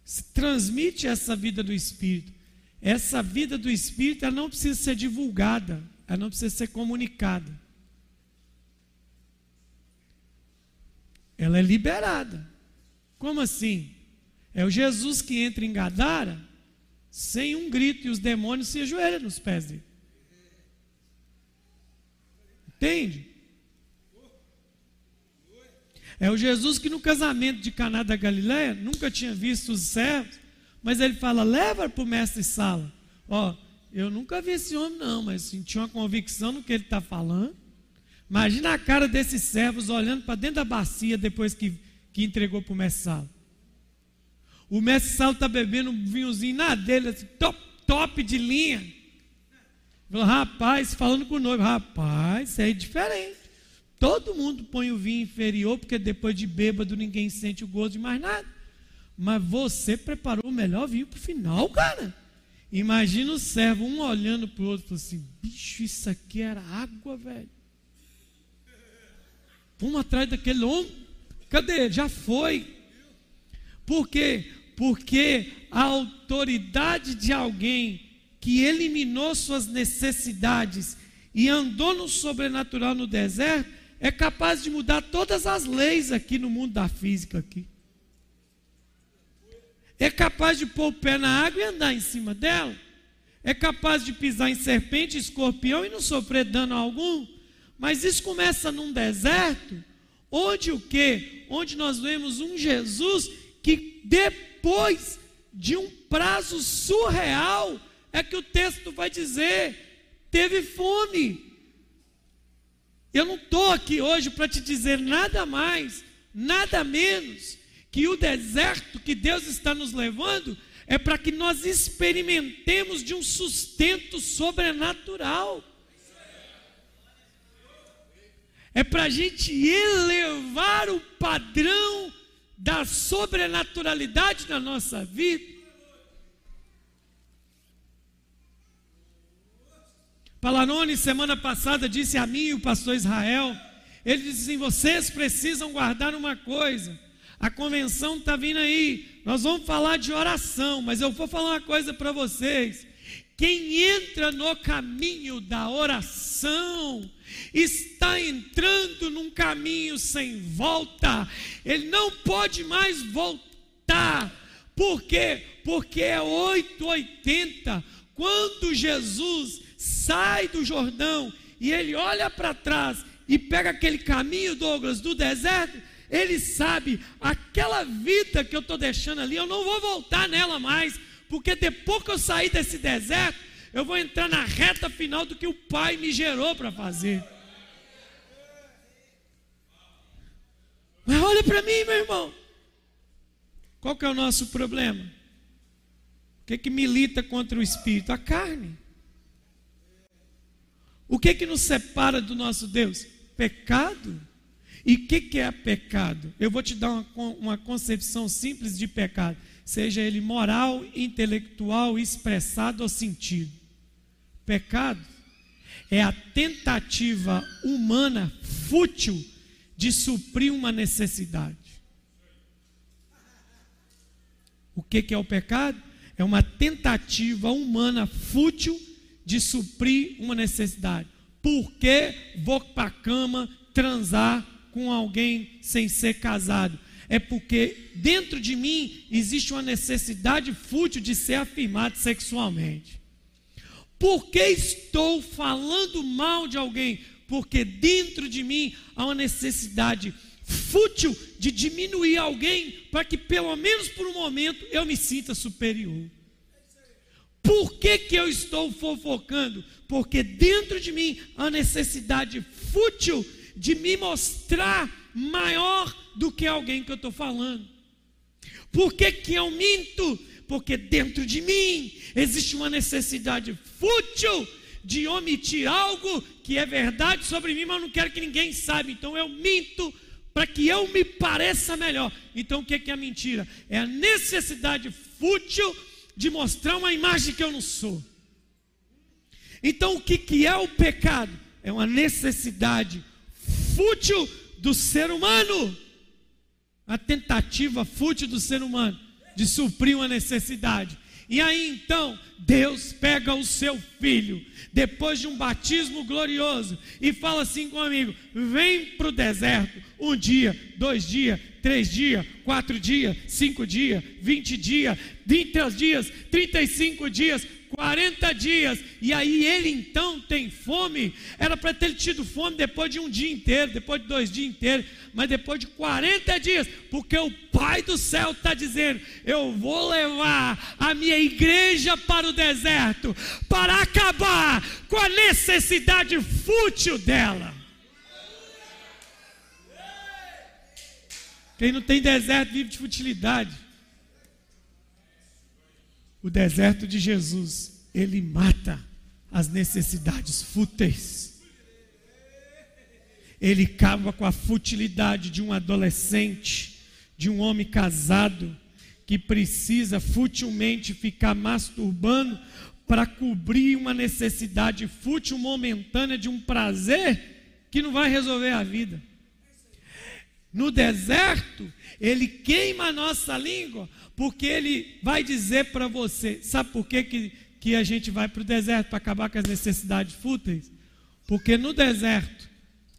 Se transmite essa vida do espírito. Essa vida do espírito ela não precisa ser divulgada, ela não precisa ser comunicada. Ela é liberada. Como assim? É o Jesus que entra em Gadara sem um grito e os demônios se ajoelham nos pés dele. Entende? É o Jesus que no casamento de Caná da Galileia nunca tinha visto os servos, mas ele fala: leva para o mestre Sala. Ó, eu nunca vi esse homem, não, mas senti uma convicção no que ele está falando. Imagina a cara desses servos olhando para dentro da bacia depois que, que entregou para o mestre Sala. O mestre Sala está bebendo um vinhozinho na dele, assim, top, top de linha. Rapaz, falando com o noivo, rapaz, isso é diferente. Todo mundo põe o vinho inferior, porque depois de bêbado ninguém sente o gosto de mais nada. Mas você preparou o melhor vinho para o final, cara. Imagina o servo, um olhando para o outro, assim: bicho, isso aqui era água, velho. Um atrás daquele homem, cadê? Já foi. Por quê? Porque a autoridade de alguém que eliminou suas necessidades e andou no sobrenatural no deserto, é capaz de mudar todas as leis aqui no mundo da física aqui. É capaz de pôr o pé na água e andar em cima dela. É capaz de pisar em serpente, escorpião e não sofrer dano algum. Mas isso começa num deserto, onde o quê? Onde nós vemos um Jesus que depois de um prazo surreal, é que o texto vai dizer: teve fome. Eu não estou aqui hoje para te dizer nada mais, nada menos, que o deserto que Deus está nos levando é para que nós experimentemos de um sustento sobrenatural. É para a gente elevar o padrão da sobrenaturalidade na nossa vida. Palanone, semana passada, disse a mim e o pastor Israel: ele disse assim: vocês precisam guardar uma coisa. A convenção está vindo aí. Nós vamos falar de oração, mas eu vou falar uma coisa para vocês. Quem entra no caminho da oração está entrando num caminho sem volta. Ele não pode mais voltar. Por quê? Porque é 880. Quando Jesus sai do Jordão e ele olha para trás e pega aquele caminho, Douglas, do deserto, ele sabe, aquela vida que eu estou deixando ali, eu não vou voltar nela mais, porque depois que eu sair desse deserto, eu vou entrar na reta final do que o Pai me gerou para fazer. Mas olha para mim, meu irmão. Qual que é o nosso problema? O que que milita contra o espírito? A carne. O que que nos separa do nosso Deus? Pecado. E o que, que é pecado? Eu vou te dar uma, uma concepção simples de pecado, seja ele moral, intelectual, expressado ou sentido. Pecado é a tentativa humana fútil de suprir uma necessidade. O que, que é o pecado? É uma tentativa humana fútil de suprir uma necessidade. Por que vou para a cama transar com alguém sem ser casado? É porque dentro de mim existe uma necessidade fútil de ser afirmado sexualmente. Por que estou falando mal de alguém? Porque dentro de mim há uma necessidade fútil de diminuir alguém para que pelo menos por um momento eu me sinta superior. Por que, que eu estou fofocando? Porque dentro de mim há necessidade fútil de me mostrar maior do que alguém que eu estou falando. Por que, que eu minto? Porque dentro de mim existe uma necessidade fútil de omitir algo que é verdade sobre mim, mas não quero que ninguém saiba. Então eu minto para que eu me pareça melhor. Então o que é a mentira? É a necessidade fútil de mostrar uma imagem que eu não sou. Então o que, que é o pecado? É uma necessidade fútil do ser humano. A tentativa fútil do ser humano de suprir uma necessidade. E aí então, Deus pega o seu filho, depois de um batismo glorioso, e fala assim comigo: vem para o deserto, um dia, dois dias, três dias, quatro dias, cinco dias, vinte dias, trinta dias, trinta e cinco dias, 40 dias, e aí ele então tem fome. Era para ter tido fome depois de um dia inteiro, depois de dois dias inteiros, mas depois de 40 dias, porque o Pai do céu está dizendo: Eu vou levar a minha igreja para o deserto, para acabar com a necessidade fútil dela. Quem não tem deserto vive de futilidade. O deserto de Jesus, ele mata as necessidades fúteis. Ele acaba com a futilidade de um adolescente, de um homem casado, que precisa futilmente ficar masturbando para cobrir uma necessidade fútil momentânea de um prazer que não vai resolver a vida. No deserto, ele queima a nossa língua, porque ele vai dizer para você: sabe por que, que, que a gente vai para o deserto? Para acabar com as necessidades fúteis? Porque no deserto,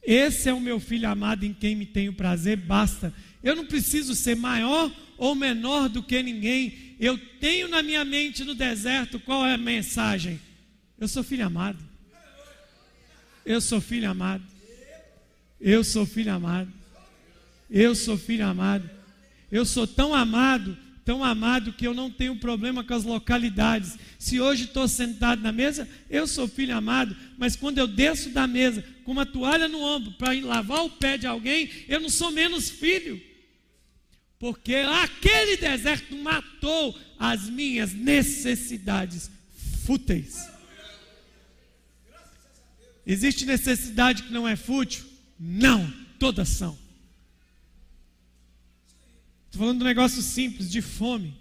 esse é o meu filho amado em quem me tenho prazer, basta. Eu não preciso ser maior ou menor do que ninguém. Eu tenho na minha mente no deserto qual é a mensagem? Eu sou filho amado. Eu sou filho amado. Eu sou filho amado. Eu sou filho amado. Eu sou tão amado, tão amado que eu não tenho problema com as localidades. Se hoje estou sentado na mesa, eu sou filho amado, mas quando eu desço da mesa com uma toalha no ombro para lavar o pé de alguém, eu não sou menos filho. Porque aquele deserto matou as minhas necessidades fúteis. Existe necessidade que não é fútil? Não, todas são. Estou falando de um negócio simples, de fome.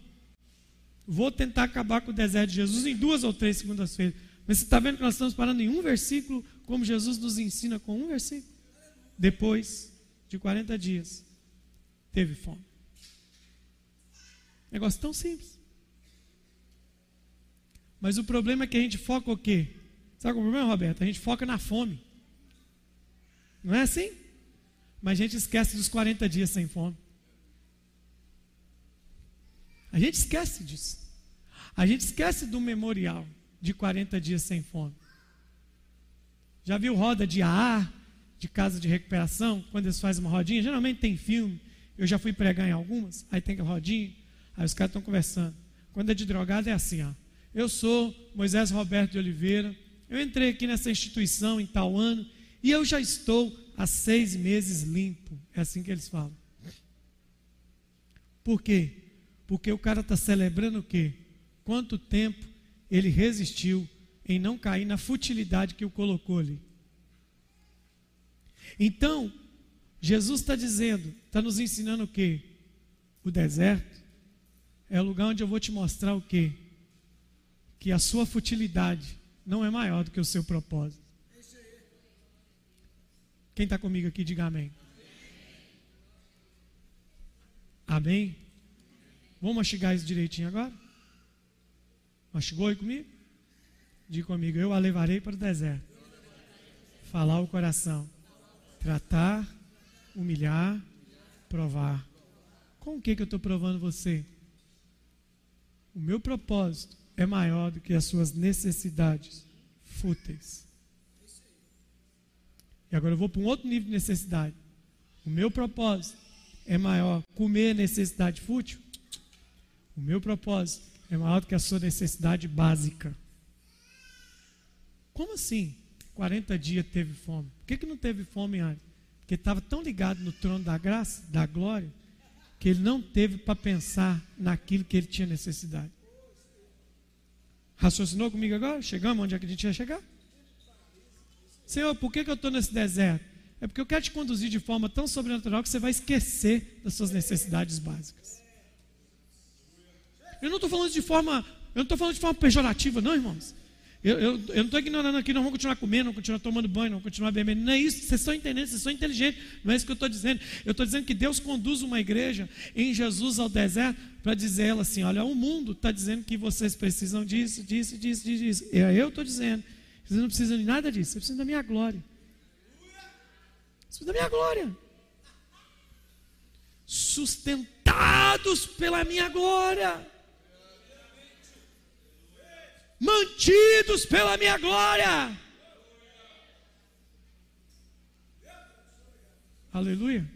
Vou tentar acabar com o deserto de Jesus em duas ou três segundas-feiras. Mas você está vendo que nós estamos parando em um versículo, como Jesus nos ensina com um versículo? Depois de 40 dias, teve fome. Negócio tão simples. Mas o problema é que a gente foca o quê? Sabe qual é o problema, Roberto? A gente foca na fome. Não é assim? Mas a gente esquece dos 40 dias sem fome. A gente esquece disso. A gente esquece do memorial de 40 dias sem fome. Já viu roda de AA, de casa de recuperação, quando eles fazem uma rodinha? Geralmente tem filme. Eu já fui pregar em algumas, aí tem a rodinha, aí os caras estão conversando. Quando é de drogado é assim, ó. Eu sou Moisés Roberto de Oliveira. Eu entrei aqui nessa instituição em tal ano e eu já estou há seis meses limpo. É assim que eles falam. Por quê? Porque o cara está celebrando o quê? Quanto tempo ele resistiu em não cair na futilidade que o colocou ali. Então, Jesus está dizendo, está nos ensinando o quê? O deserto é o lugar onde eu vou te mostrar o quê? Que a sua futilidade não é maior do que o seu propósito. Quem está comigo aqui, diga amém. Amém? Vamos mastigar isso direitinho agora? Mastigou aí comigo? Diga comigo, eu a levarei para o deserto. Falar o coração. Tratar, humilhar, provar. Com o que, que eu estou provando você? O meu propósito é maior do que as suas necessidades fúteis. E agora eu vou para um outro nível de necessidade. O meu propósito é maior. Comer necessidade fútil? O meu propósito é maior do que a sua necessidade básica. Como assim? 40 dias teve fome. Por que, que não teve fome antes? Porque estava tão ligado no trono da graça, da glória, que ele não teve para pensar naquilo que ele tinha necessidade. Raciocinou comigo agora? Chegamos onde é que a gente ia chegar? Senhor, por que, que eu estou nesse deserto? É porque eu quero te conduzir de forma tão sobrenatural que você vai esquecer das suas necessidades básicas. Eu não estou falando de forma, eu não estou falando de forma pejorativa, não, irmãos. Eu, eu, eu não estou ignorando aqui, não vamos continuar comendo, não continuar tomando banho, não continuar bebendo. Não é isso, vocês estão entendendo, vocês são inteligentes. Não é isso que eu estou dizendo. Eu estou dizendo que Deus conduz uma igreja em Jesus ao deserto para dizer ela assim: olha, o mundo está dizendo que vocês precisam disso, disso, disso, disso. disso. E aí eu estou dizendo: vocês não precisam de nada disso, vocês precisam da minha glória. Vocês precisam da minha glória. Sustentados pela minha glória mantidos pela minha glória. Aleluia.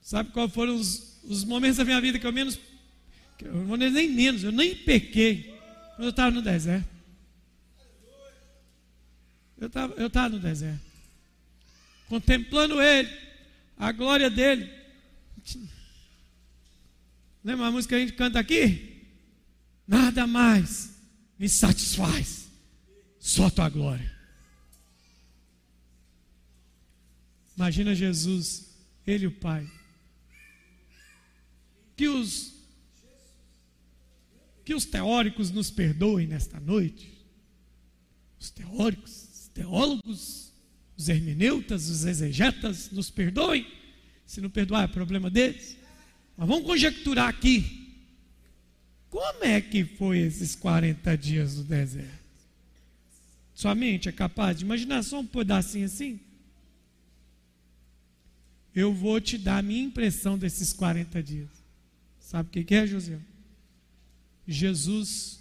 Sabe qual foram os, os momentos da minha vida que eu menos, que eu não nem menos, eu nem pequei quando eu estava no deserto. Eu estava eu estava no deserto, contemplando Ele, a glória dele. Lembra a música que a gente canta aqui? Nada mais me satisfaz, só tua glória. Imagina Jesus, Ele o Pai. Que os, que os teóricos nos perdoem nesta noite. Os teóricos, os teólogos, os hermeneutas, os exegetas nos perdoem. Se não perdoar, é problema deles. Mas vamos conjecturar aqui. Como é que foi esses 40 dias no deserto? Sua mente é capaz de imaginar só um pedacinho assim? Eu vou te dar a minha impressão desses 40 dias. Sabe o que é, José? Jesus,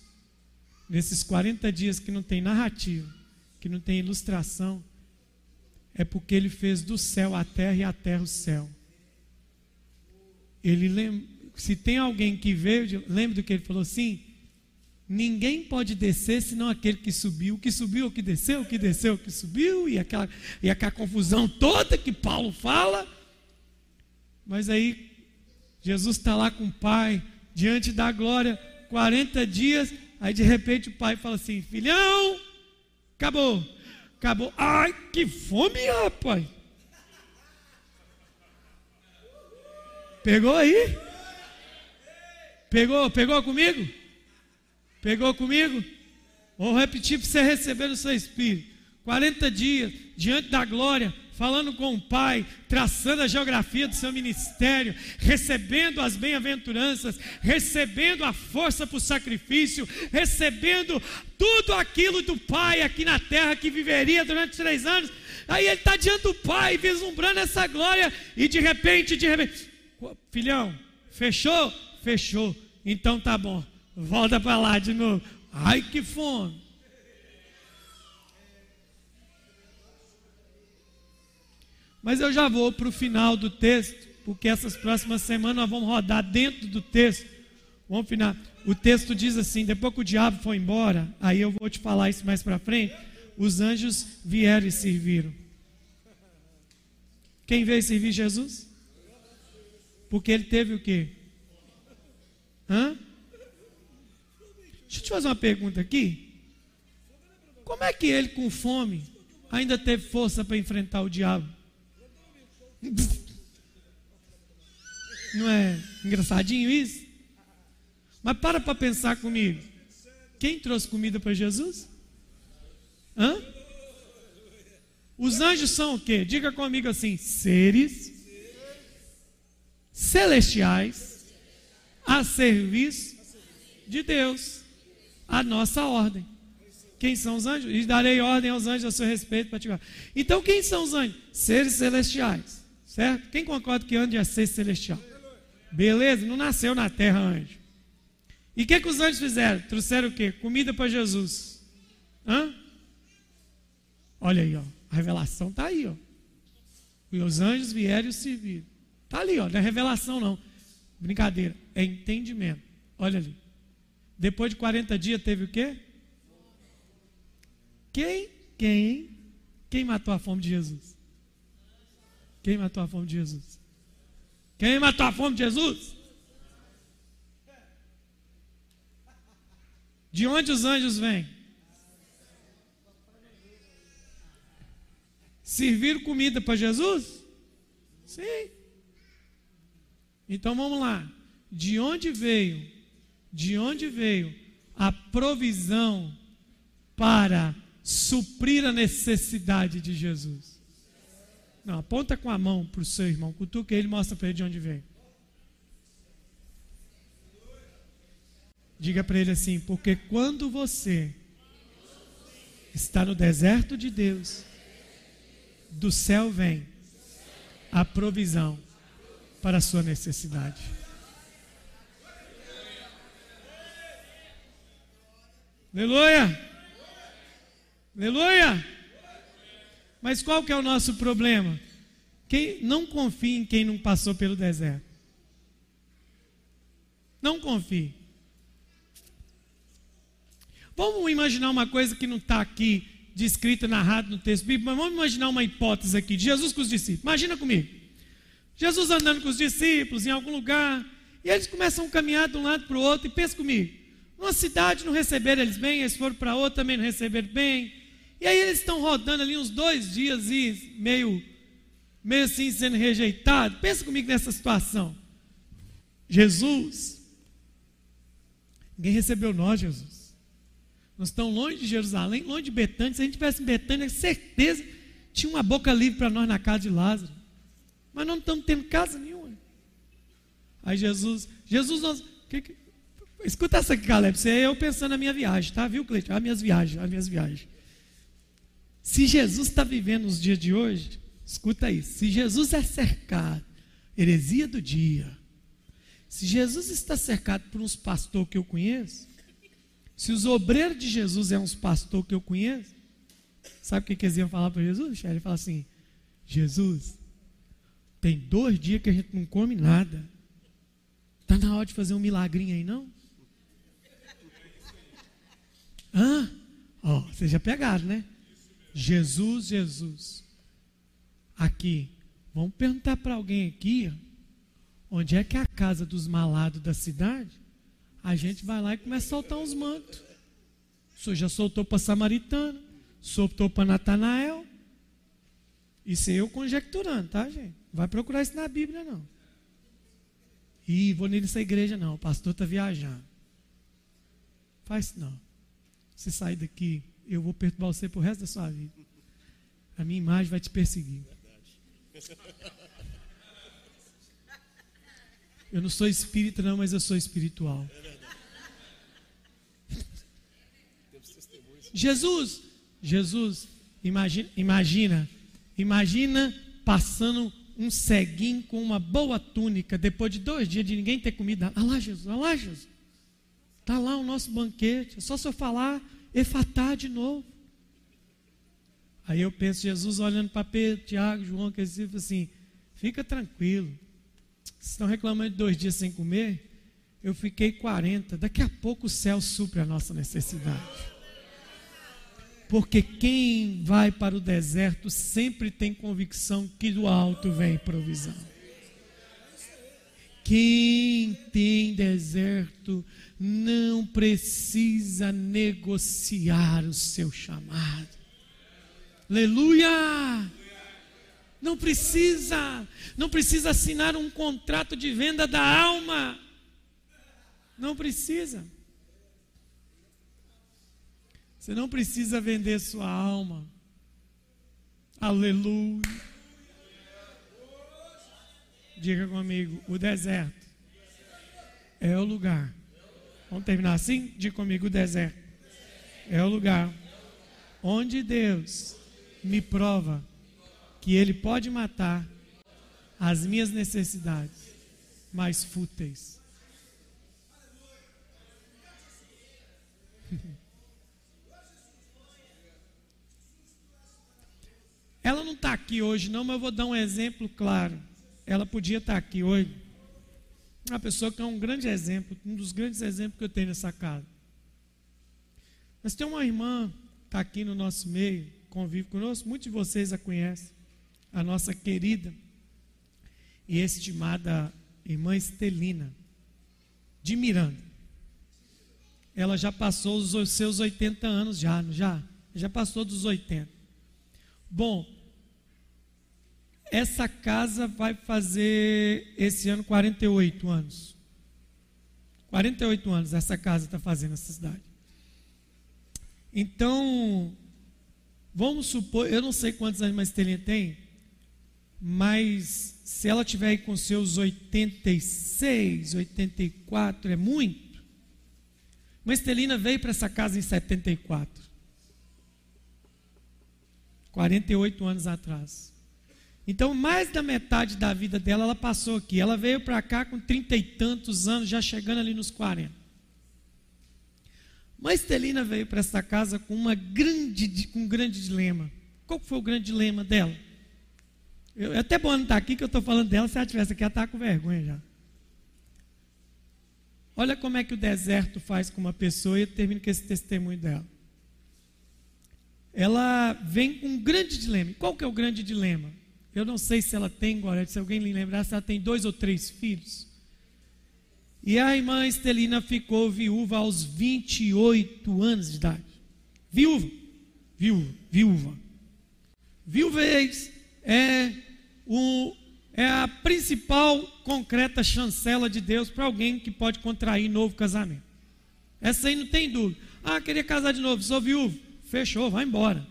nesses 40 dias que não tem narrativa, que não tem ilustração, é porque ele fez do céu a terra e a terra o céu. Ele lembra, se tem alguém que veio, lembra do que ele falou assim? Ninguém pode descer senão aquele que subiu. O que subiu, o que desceu, o que desceu, o que subiu, e aquela, e aquela confusão toda que Paulo fala. Mas aí, Jesus está lá com o Pai, diante da glória, 40 dias. Aí de repente o pai fala assim: Filhão, acabou, acabou. Ai, que fome, rapaz. Pegou aí? Pegou, pegou comigo? Pegou comigo? Vou repetir para você receber no seu espírito. 40 dias diante da glória, falando com o Pai, traçando a geografia do seu ministério, recebendo as bem-aventuranças, recebendo a força para o sacrifício, recebendo tudo aquilo do Pai aqui na terra que viveria durante três anos. Aí ele está diante do Pai, vislumbrando essa glória, e de repente, de repente, Filhão, fechou? Fechou. Então tá bom. Volta para lá de novo. Ai que fome. Mas eu já vou para o final do texto, porque essas próximas semanas nós vamos rodar dentro do texto. Vamos final. O texto diz assim: depois que o diabo foi embora, aí eu vou te falar isso mais para frente. Os anjos vieram e serviram. Quem veio servir Jesus? Porque ele teve o quê? Hã? Deixa eu te fazer uma pergunta aqui. Como é que ele, com fome, ainda teve força para enfrentar o diabo? Não é engraçadinho isso? Mas para para pensar comigo. Quem trouxe comida para Jesus? Hã? Os anjos são o quê? Diga comigo assim: seres celestiais a serviço de Deus, a nossa ordem. Quem são os anjos? E darei ordem aos anjos a seu respeito para te Então, quem são os anjos? Seres celestiais, certo? Quem concorda que anjo é ser celestial? Beleza? Não nasceu na terra anjo. E o que, que os anjos fizeram? Trouxeram o quê? Comida para Jesus. Hã? Olha aí, ó. A revelação está aí, ó. E os anjos vieram e serviram. Está ali, ó. Não é revelação, não. Brincadeira. É entendimento. Olha ali. Depois de 40 dias teve o quê? Quem? Quem? Quem matou a fome de Jesus? Quem matou a fome de Jesus? Quem matou a fome de Jesus? De onde os anjos vêm? Servir comida para Jesus? Sim. Então vamos lá. De onde veio? De onde veio a provisão para suprir a necessidade de Jesus? Não, aponta com a mão para o seu irmão, cutuca ele mostra para ele de onde veio. Diga para ele assim: porque quando você está no deserto de Deus, do céu vem a provisão para a sua necessidade. Aleluia! Aleluia! Mas qual que é o nosso problema? Quem não confie em quem não passou pelo deserto. Não confie. Vamos imaginar uma coisa que não está aqui descrita, narrada no texto bíblico, mas vamos imaginar uma hipótese aqui Jesus com os discípulos. Imagina comigo. Jesus andando com os discípulos em algum lugar, e eles começam a caminhar de um lado para o outro, e pensa comigo. Numa cidade não receberam eles bem, eles foram para outra também não receberam bem. E aí eles estão rodando ali uns dois dias e meio, meio assim sendo rejeitados. Pensa comigo nessa situação. Jesus, ninguém recebeu nós, Jesus. Nós estamos longe de Jerusalém, longe de Betânia. Se a gente tivesse em Betânia, certeza tinha uma boca livre para nós na casa de Lázaro. Mas não estamos tendo casa nenhuma. Aí Jesus, Jesus, nós, que, que, escuta essa aqui, Caleb. Você é eu pensando na minha viagem, tá? Viu, Cleiton? As minhas viagens, as minhas viagens. Se Jesus está vivendo os dias de hoje, escuta isso. Se Jesus é cercado, heresia do dia. Se Jesus está cercado por uns pastores que eu conheço, se os obreiros de Jesus é uns pastores que eu conheço, sabe o que, que eles iam falar para Jesus? Ele fala assim: Jesus, tem dois dias que a gente não come nada. Está na hora de fazer um milagrinho aí, não? Hã? Ó, oh, já pegaram, né? Jesus, Jesus. Aqui, vamos perguntar para alguém aqui, onde é que é a casa dos malados da cidade? A gente vai lá e começa a soltar uns mantos. O senhor já soltou para Samaritana, soltou para Natanael. Isso é eu conjecturando, tá, gente? Vai procurar isso na Bíblia, não. E vou nessa igreja, não. O pastor está viajando. Faz isso, não. Você sai daqui eu vou perturbar você pro resto da sua vida. A minha imagem vai te perseguir. [laughs] Eu não sou espírita, não, mas eu sou espiritual. [laughs] Jesus, Jesus, imagina, imagina, imagina passando um ceguinho com uma boa túnica, depois de dois dias de ninguém ter comida. Olha lá, Jesus, olha lá, Jesus. Está lá o nosso banquete. É só se eu falar, Efatá de novo. Aí eu penso, Jesus olhando para Pedro, Tiago, João, que eles assim, fica tranquilo, Vocês estão reclamando de dois dias sem comer? Eu fiquei 40. Daqui a pouco o céu supre a nossa necessidade. Porque quem vai para o deserto sempre tem convicção que do alto vem provisão. Quem tem deserto não precisa negociar o seu chamado. Aleluia! Não precisa, não precisa assinar um contrato de venda da alma. Não precisa. Você não precisa vender sua alma. Aleluia. Diga comigo, o deserto é o lugar. Vamos terminar assim? Diga comigo, o deserto é o lugar onde Deus me prova que Ele pode matar as minhas necessidades mais fúteis. [laughs] Ela não está aqui hoje, não, mas eu vou dar um exemplo claro. Ela podia estar tá aqui hoje. Uma pessoa que é um grande exemplo, um dos grandes exemplos que eu tenho nessa casa. Mas tem uma irmã, está aqui no nosso meio, convive conosco, muitos de vocês a conhecem, a nossa querida e estimada irmã Estelina, de Miranda. Ela já passou os seus 80 anos, já, já? Já passou dos 80. Bom, essa casa vai fazer esse ano 48 anos. 48 anos essa casa está fazendo essa cidade. Então, vamos supor, eu não sei quantos anos a Estelinha tem, mas se ela tiver aí com seus 86, 84, é muito. Mas Estelina veio para essa casa em 74. 48 anos atrás. Então, mais da metade da vida dela, ela passou aqui. Ela veio para cá com trinta e tantos anos, já chegando ali nos 40. Mas Telina veio para essa casa com, uma grande, com um grande dilema. Qual foi o grande dilema dela? Eu, é até bom não estar aqui, que eu estou falando dela. Se ela estivesse aqui, ela está com vergonha já. Olha como é que o deserto faz com uma pessoa, e eu termino com esse testemunho dela. Ela vem com um grande dilema. Qual que é o grande dilema? Eu não sei se ela tem, agora, se alguém lhe lembrar, se ela tem dois ou três filhos. E a irmã Estelina ficou viúva aos 28 anos de idade. Viúva. Viúva. Viúva. Viuvez é, o, é a principal concreta chancela de Deus para alguém que pode contrair novo casamento. Essa aí não tem dúvida. Ah, queria casar de novo, sou viúvo. Fechou, vai embora.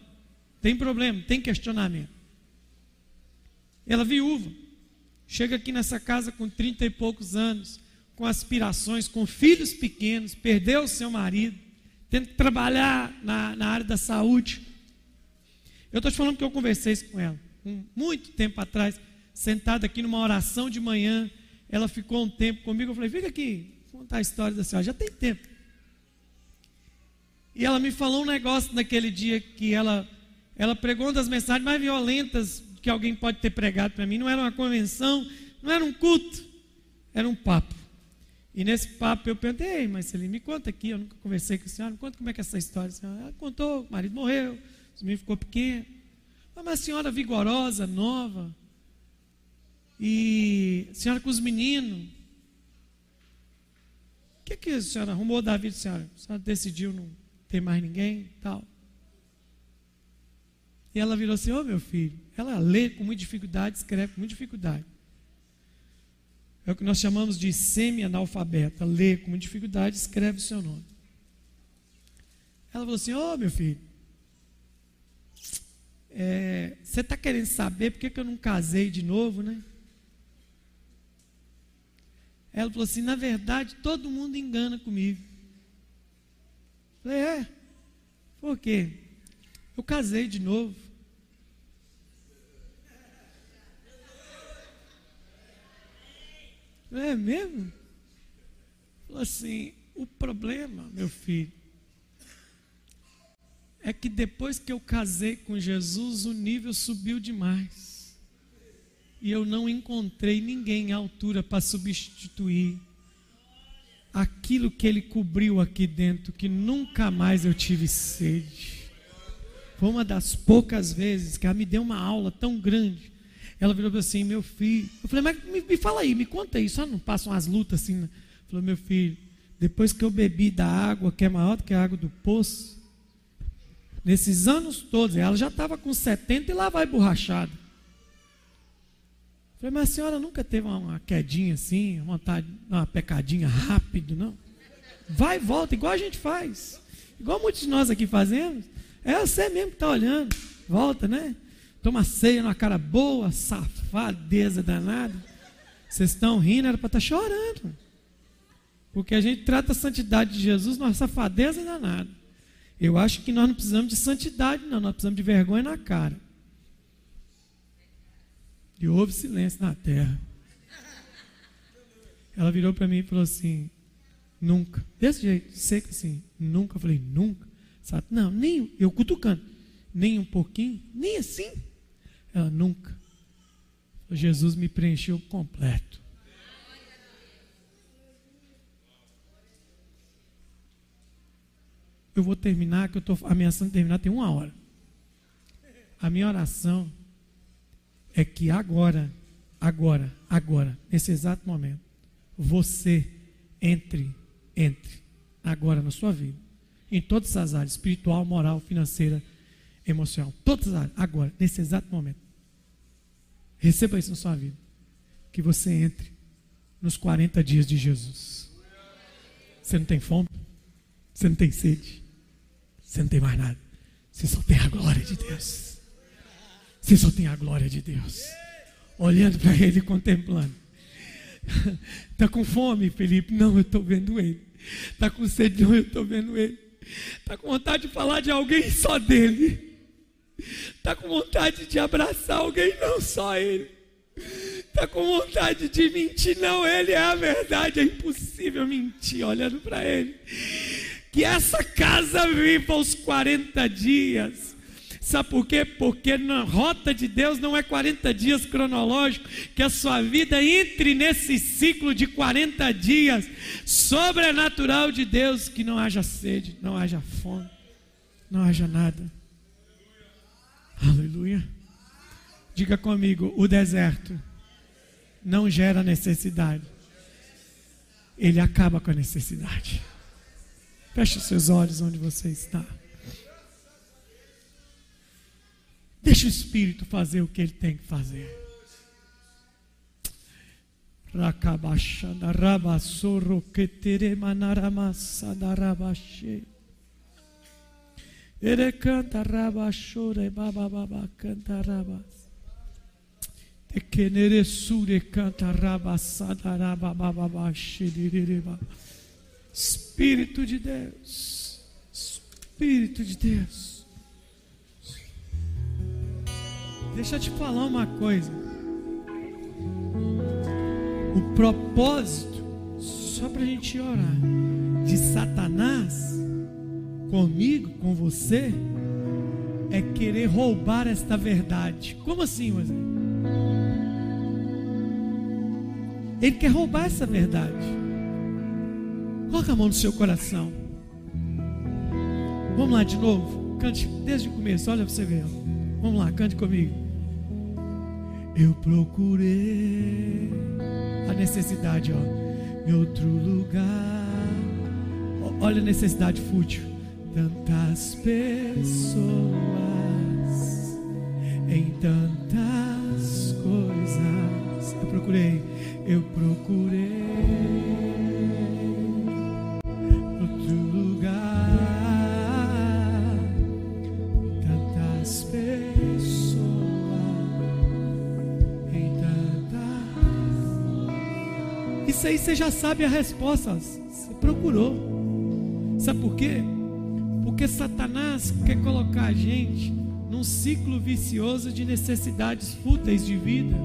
Tem problema, tem questionamento. Ela viúva. Chega aqui nessa casa com trinta e poucos anos, com aspirações, com filhos pequenos, perdeu o seu marido, tendo que trabalhar na, na área da saúde. Eu estou te falando que eu conversei isso com ela, muito tempo atrás, sentada aqui numa oração de manhã. Ela ficou um tempo comigo. Eu falei: Fica aqui, contar a história da senhora. Já tem tempo. E ela me falou um negócio naquele dia que ela, ela pregou uma das mensagens mais violentas que alguém pode ter pregado para mim. Não era uma convenção, não era um culto, era um papo. E nesse papo eu perguntei, mas Marceline, me conta aqui, eu nunca conversei com a senhora, me conta como é que é essa história. Ela contou, o marido morreu, o menino ficou pequeno. Mas a senhora vigorosa, nova, e a senhora com os meninos. O que, que a senhora arrumou da vida, senhora? A senhora decidiu não ter mais ninguém tal. E ela virou assim: Ô oh, meu filho, ela lê com muita dificuldade, escreve com muita dificuldade. É o que nós chamamos de semi-analfabeta. Lê com muita dificuldade, escreve o seu nome. Ela falou assim: Ô oh, meu filho, é, você está querendo saber por que, que eu não casei de novo, né? Ela falou assim: na verdade, todo mundo engana comigo. Falei: é? Por quê? Eu casei de novo. É mesmo? Falou assim: o problema, meu filho, é que depois que eu casei com Jesus, o nível subiu demais. E eu não encontrei ninguém à altura para substituir aquilo que ele cobriu aqui dentro, que nunca mais eu tive sede. Foi uma das poucas vezes que ela me deu uma aula tão grande. Ela virou assim, meu filho. Eu falei, mas me, me fala aí, me conta aí, só não passam as lutas assim. Né? Falou, meu filho, depois que eu bebi da água que é maior do que a água do poço, nesses anos todos, ela já estava com 70 e lá vai borrachada. Falei, mas a senhora nunca teve uma quedinha assim, vontade, uma pecadinha rápido, não? Vai e volta, igual a gente faz. Igual muitos de nós aqui fazemos. É você mesmo que está olhando. Volta, né? Toma ceia numa cara boa, safadeza danada. Vocês estão rindo, era para estar tá chorando. Porque a gente trata a santidade de Jesus numa safadeza danada. Eu acho que nós não precisamos de santidade, não. Nós precisamos de vergonha na cara. E houve silêncio na terra. Ela virou para mim e falou assim: Nunca. Desse jeito, seco assim. Nunca. Eu falei: Nunca. Sabe? Não, nem. Eu cutucando. Nem um pouquinho. Nem assim. Ela nunca. Jesus me preencheu completo. Eu vou terminar, que eu estou ameaçando terminar, tem uma hora. A minha oração é que agora, agora, agora, nesse exato momento, você entre, entre agora na sua vida, em todas as áreas, espiritual, moral, financeira, emocional, todas as áreas, agora, nesse exato momento. Receba isso na sua vida. Que você entre nos 40 dias de Jesus. Você não tem fome? Você não tem sede? Você não tem mais nada? Você só tem a glória de Deus. Você só tem a glória de Deus. Olhando para Ele, contemplando. Está com fome, Felipe? Não, eu estou vendo Ele. Está com sede? Não, eu estou vendo Ele. Está com vontade de falar de alguém só dele. Está com vontade de abraçar alguém, não só Ele. Está com vontade de mentir, não, Ele é a verdade, é impossível mentir olhando para Ele. Que essa casa viva os 40 dias Sabe por quê? Porque na rota de Deus não é 40 dias cronológico, que a sua vida entre nesse ciclo de 40 dias sobrenatural de Deus, que não haja sede, não haja fome, não haja nada. Aleluia. Diga comigo, o deserto não gera necessidade. Ele acaba com a necessidade. Feche os seus olhos onde você está. Deixa o Espírito fazer o que ele tem que fazer. Ere canta rabashore baba baba canta rabas. Tekenere sure canta rabasada rababa Espírito de Deus. Espírito de Deus. Deixa eu te falar uma coisa. O propósito, só para a gente orar, de Satanás comigo, com você, é querer roubar esta verdade. Como assim, Moisés? Ele quer roubar essa verdade. Coloca a mão no seu coração. Vamos lá de novo. Cante desde o começo, olha para você ver. Vamos lá, cante comigo. Eu procurei a necessidade, ó, em outro lugar. Olha a necessidade fútil. Tantas pessoas em tantas coisas. Eu procurei, eu procurei. Aí você já sabe a resposta. Você procurou. Sabe por quê? Porque Satanás quer colocar a gente num ciclo vicioso de necessidades fúteis de vida: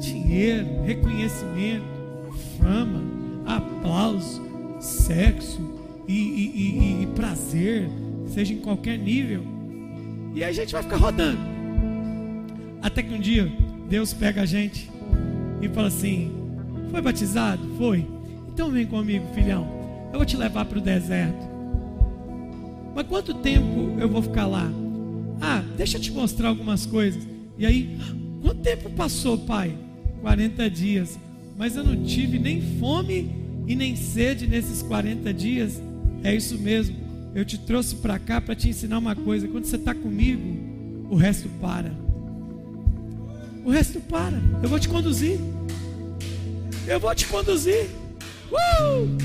dinheiro, reconhecimento, fama, aplauso, sexo e, e, e, e prazer, seja em qualquer nível. E a gente vai ficar rodando. Até que um dia Deus pega a gente e fala assim: Foi batizado? Foi. Então vem comigo, filhão. Eu vou te levar para o deserto. Mas quanto tempo eu vou ficar lá? Ah, deixa eu te mostrar algumas coisas. E aí, quanto tempo passou, pai? 40 dias. Mas eu não tive nem fome e nem sede nesses 40 dias. É isso mesmo. Eu te trouxe para cá para te ensinar uma coisa. Quando você está comigo, o resto para. O resto para. Eu vou te conduzir. Eu vou te conduzir. Uh!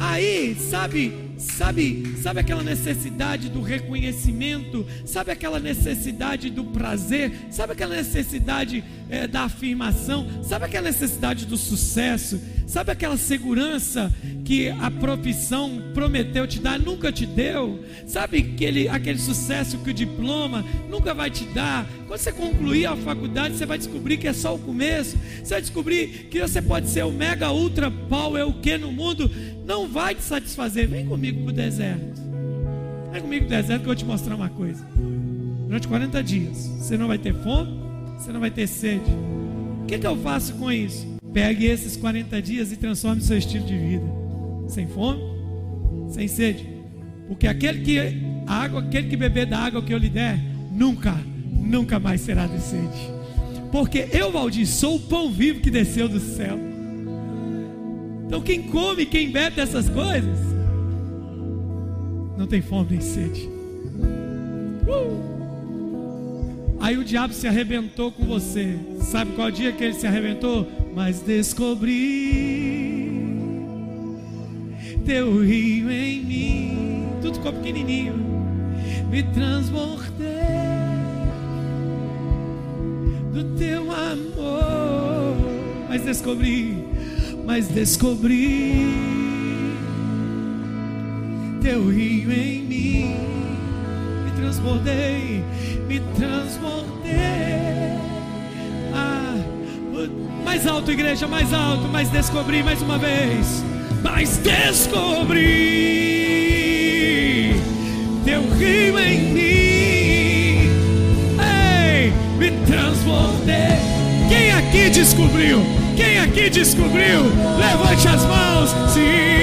Aí, sabe, Sabe, sabe aquela necessidade do reconhecimento? Sabe aquela necessidade do prazer? Sabe aquela necessidade é, da afirmação? Sabe aquela necessidade do sucesso? Sabe aquela segurança que a profissão prometeu te dar, nunca te deu? Sabe aquele, aquele sucesso que o diploma nunca vai te dar? Quando você concluir a faculdade, você vai descobrir que é só o começo. Você vai descobrir que você pode ser o mega ultra power, o que no mundo não vai te satisfazer. Vem comigo para o deserto. Vem comigo para o deserto que eu vou te mostrar uma coisa. Durante 40 dias, você não vai ter fome, você não vai ter sede. O que, que eu faço com isso? Pegue esses 40 dias e transforme seu estilo de vida. Sem fome, sem sede. Porque aquele que a água, aquele que beber da água que eu lhe der, nunca, nunca mais será de sede. Porque eu, Valdir, sou o pão vivo que desceu do céu. Então quem come, quem bebe dessas coisas, não tem fome nem sede. Uh! Aí o diabo se arrebentou com você. Sabe qual dia que ele se arrebentou? Mas descobri teu rio em mim. Tudo ficou pequenininho. Me transbordei do teu amor. Mas descobri mas descobri teu rio em mim. Me transbordei, me transbordei. Ah, mais alto, igreja, mais alto, mas descobri mais uma vez. Mas descobri teu rio em mim. Ei, me transbordei. Quem aqui descobriu? Quem aqui descobriu? Levante as mãos. Fluir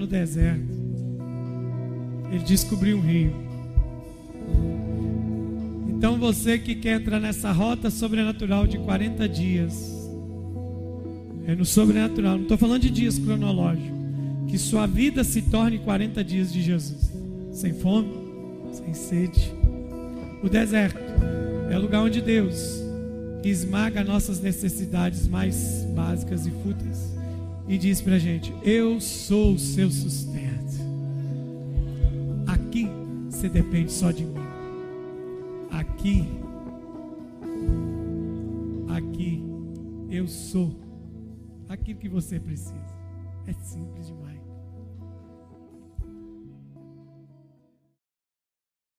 no deserto. Ele descobriu um rio. Então você que quer entrar nessa rota sobrenatural de 40 dias, é no sobrenatural, não estou falando de dias cronológicos, que sua vida se torne 40 dias de Jesus, sem fome, sem sede. O deserto é o lugar onde Deus esmaga nossas necessidades mais básicas e fúteis e diz para a gente: Eu sou o seu sustento. Aqui você depende só de mim. Aqui, aqui eu sou aquilo que você precisa. É simples demais.